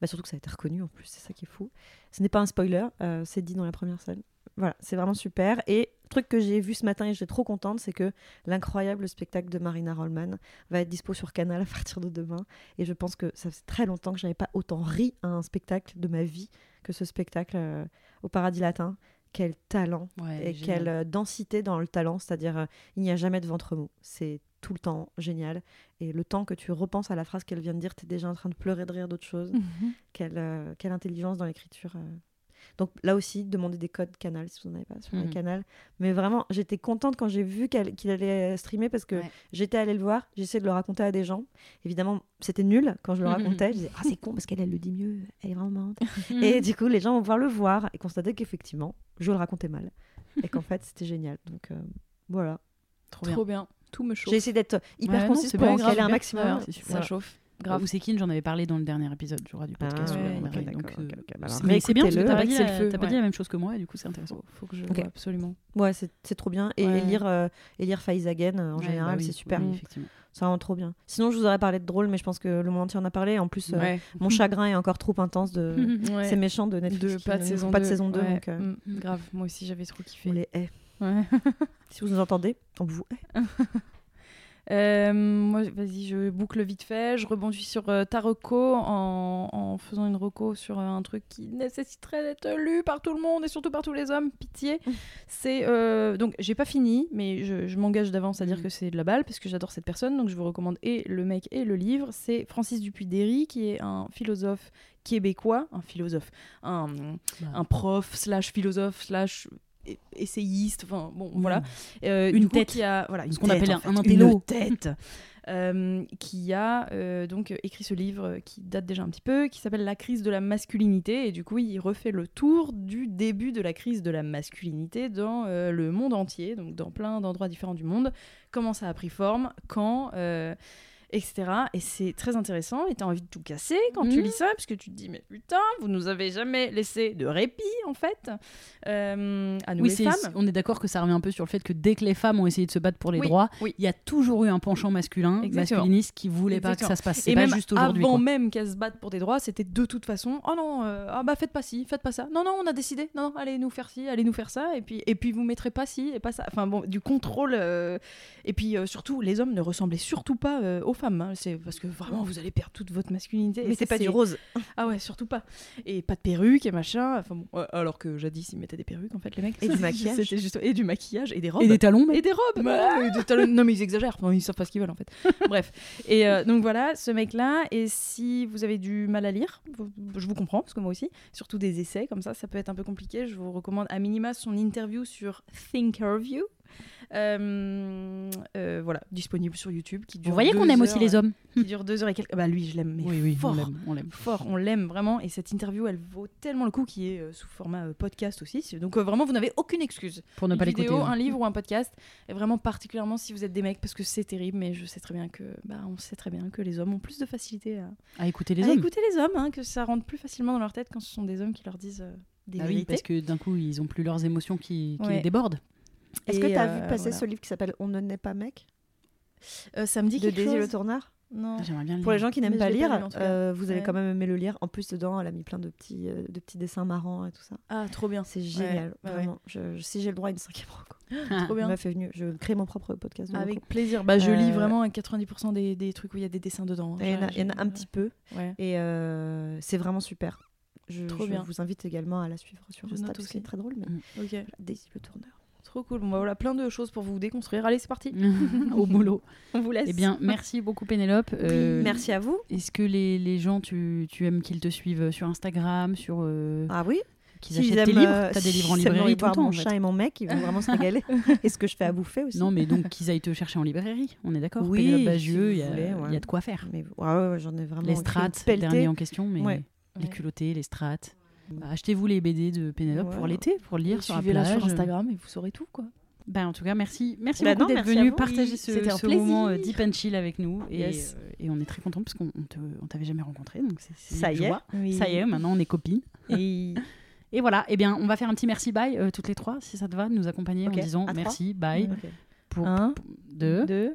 bah, surtout que ça a été reconnu en plus, c'est ça qui est fou. Ce n'est pas un spoiler, euh, c'est dit dans la première scène. Voilà, c'est vraiment super. Et truc que j'ai vu ce matin et j'étais trop contente, c'est que l'incroyable spectacle de Marina Rollman va être dispo sur Canal à partir de demain. Et je pense que ça fait très longtemps que je n'avais pas autant ri à un spectacle de ma vie que ce spectacle au Paradis Latin quel talent et quelle euh, densité dans le talent, c'est-à-dire euh, il n'y a jamais de ventre mou. C'est tout le temps génial. Et le temps que tu repenses à la phrase qu'elle vient de dire, tu es déjà en train de pleurer de rire d'autre chose. Quelle, euh, quelle, intelligence dans l'écriture. Donc là aussi, demander des codes canal si vous n'en avez pas sur mmh. canal. Mais vraiment, j'étais contente quand j'ai vu qu'il allait streamer parce que j'étais allée le voir, j'essayais de le raconter à des gens. Évidemment, c'était nul quand je le racontais. je disais, ah, c'est con parce qu'elle, elle le dit mieux, elle est vraiment marrante. et du coup, les gens vont pouvoir le voir et constater qu'effectivement, je le racontais mal. et qu'en fait, c'était génial. Donc euh, voilà. Trop, bien. Tout me chauffe. J'ai essayé d'être hyper concise pour en caler un maximum. ça chauffe. Grave. Ousekine, j'en avais parlé dans le dernier épisode, je crois, du podcast. mais c'est bien parce que t'as pas, dit, la, pas dit la même chose que moi, et du coup, c'est intéressant. Faut, faut que je vois absolument. Ouais, c'est trop bien. Et, lire, euh, et lire Faizagen, euh, en général, bah c'est super. effectivement. Ça rend trop bien. Sinon, je vous aurais parlé de drôle, mais je pense que le monde entier en a parlé. En plus, euh, mon chagrin est encore trop intense de ces méchants de Netflix. De pas de saison pas de saison 2. Donc, mm, grave, moi aussi, j'avais trop kiffé. On les hait. si vous nous entendez, on vous hait. Euh, moi, vas-y, je boucle vite fait. Je rebondis sur euh, ta reco en, en, faisant une reco sur euh, un truc qui nécessiterait d'être lu par tout le monde et surtout par tous les hommes. Pitié. c'est donc j'ai pas fini, mais je, m'engage d'avance à dire mm. que c'est de la balle parce que j'adore cette personne. Donc je vous recommande et le mec et le livre. C'est Francis Dupuy-Derry qui est un philosophe québécois, un philosophe, un, bah. un prof slash philosophe slash essayiste, enfin bon voilà, euh, une tête. qui a voilà ce qu'on appelle un, un Une tête. Euh, qui a euh, donc écrit ce livre qui date déjà un petit peu, qui s'appelle La crise de la masculinité, et du coup il refait le tour du début de la crise de la masculinité dans le monde entier, donc dans plein d'endroits différents du monde, comment ça a pris forme, quand etc. Et c'est très intéressant. Et tu as envie de tout casser quand tu Mhm. lis ça, parce que tu te dis, mais putain, vous nous avez jamais laissé de répit, en fait, euh, à nous Oui, les femmes. on est d'accord que ça revient un peu sur le fait que dès que les femmes ont essayé de se battre pour les Oui, droits, oui. il y a toujours eu un penchant masculin, Exactement. masculiniste, qui voulait pas que ça se passe. C'est Et pas même juste aujourd'hui. avant quoi. même qu'elles se battent pour des droits, c'était de toute façon, oh non, euh, ah bah faites pas ci, faites pas ça. Non, non, on a décidé, non, non, allez nous faire ci, allez nous faire ça, et puis, et puis vous mettrez pas ci et pas ça. Enfin bon, du contrôle. euh, et puis surtout, les hommes ne ressemblaient surtout pas aux hein. C'est parce que vraiment, vous allez perdre toute votre masculinité. Mais c'est pas du rose. Ah ouais, surtout pas. Et pas de perruque et machin. Enfin bon, euh, alors que jadis, ils mettaient des perruques en fait, les mecs. Et du maquillage. C'était juste et du maquillage et des robes. Et des talons, mais Et des robes Non, mais des talons- Non, mais ils exagèrent. Enfin, ils savent pas ce qu'ils veulent, en fait. Bref. Et euh, donc voilà, ce mec-là. Et si vous avez du mal à lire, je vous comprends, parce que moi aussi, surtout des essais comme ça, ça peut être un peu compliqué. Je vous recommande à minima son interview sur Thinkerview. Euh, euh, voilà, disponible sur YouTube. Qui dure vous voyez qu'on aime aussi les hommes. Qui dure deux heures et quelques. Bah lui, je l'aime. mais Oui, oui, fort on l'aime, fort, on l'aime vraiment et cette interview elle vaut tellement le coup qui est euh, sous format podcast aussi. Donc vraiment vous n'avez aucune excuse. Pour ne Une pas l'écouter. vidéo, ouais. un livre ou un podcast et vraiment particulièrement si vous êtes des mecs parce que c'est terrible mais je sais très bien que bah on sait très bien que les hommes ont plus de facilité à, À écouter les à hommes. écouter les hommes hein, que ça rentre plus facilement dans leur tête quand ce sont des hommes qui leur disent des Ah oui, parce que d'un coup, ils ont plus leurs émotions qui, qui Ouais. les débordent. Est-ce que tu as euh, vu passer voilà. ce livre qui s'appelle On ne naît pas mec? Euh, ça me dit de quelque Daisy chose Le Tourneur? Non. J'aimerais bien le Pour les gens qui n'aiment pas lire, euh, vous allez Ouais. quand même aimer le lire. En plus, dedans, elle a mis plein de petits, euh, de petits dessins marrants et tout ça. Ah trop bien. C'est génial, ouais, ouais. vraiment. Je- je- si j'ai le droit à une cinquième reco, Ah. Trop bien. meuf est venue. Je crée mon propre podcast. Avec reco. plaisir. Bah je lis vraiment à 90% des, des trucs où il y a des dessins dedans. Il y en a, J'ai- il y en a un petit peu Ouais. et c'est vraiment super. Je, Trop je bien. vous invite également à la suivre sur Je Insta note parce aussi. qu'elle est très drôle. Mais Mm. Ok. Daisy Le Tourneur. Trop cool. Bon, voilà, plein de choses pour vous déconstruire. Allez, c'est parti. Au boulot. On vous laisse. Eh bien, merci beaucoup Pénélope. Euh, Merci à vous. Est-ce que les, les gens, tu, tu aimes qu'ils te suivent sur Instagram, sur euh, Ah oui. qu'ils S'ils achètent tes livres? euh, T'as des livres en librairie tout le temps. Mon en fait. chat et mon mec, ils vont vraiment se régaler. et ce que je fais à bouffer aussi. Non, mais donc qu'ils aillent te chercher en librairie. On est d'accord? Oui, Pénélope si Bagieux, il y, a- voulez, il ouais. y a de quoi faire. Mais ouais, ouais, j'en ai vraiment Les strates, dernier en question, mais Ouais. les culottés, les strates. Bah, Achetez-vous les BD de Pénélope pour l'été, pour lire sur la plage. sur Instagram et vous saurez tout, quoi. Bah, en tout cas, merci, merci Bah beaucoup d'être venu partager ce, ce moment euh, deep and chill avec nous. Et, euh, et on est très content parce qu'on on t'avait jamais rencontré. Donc Ça y est. Ça y est, maintenant on est copines. Et Et voilà, eh bien, on va faire un petit merci bye euh, toutes les trois, si ça te va, de nous accompagner en disant à merci, bye. Pour, Un, pour- deux. deux,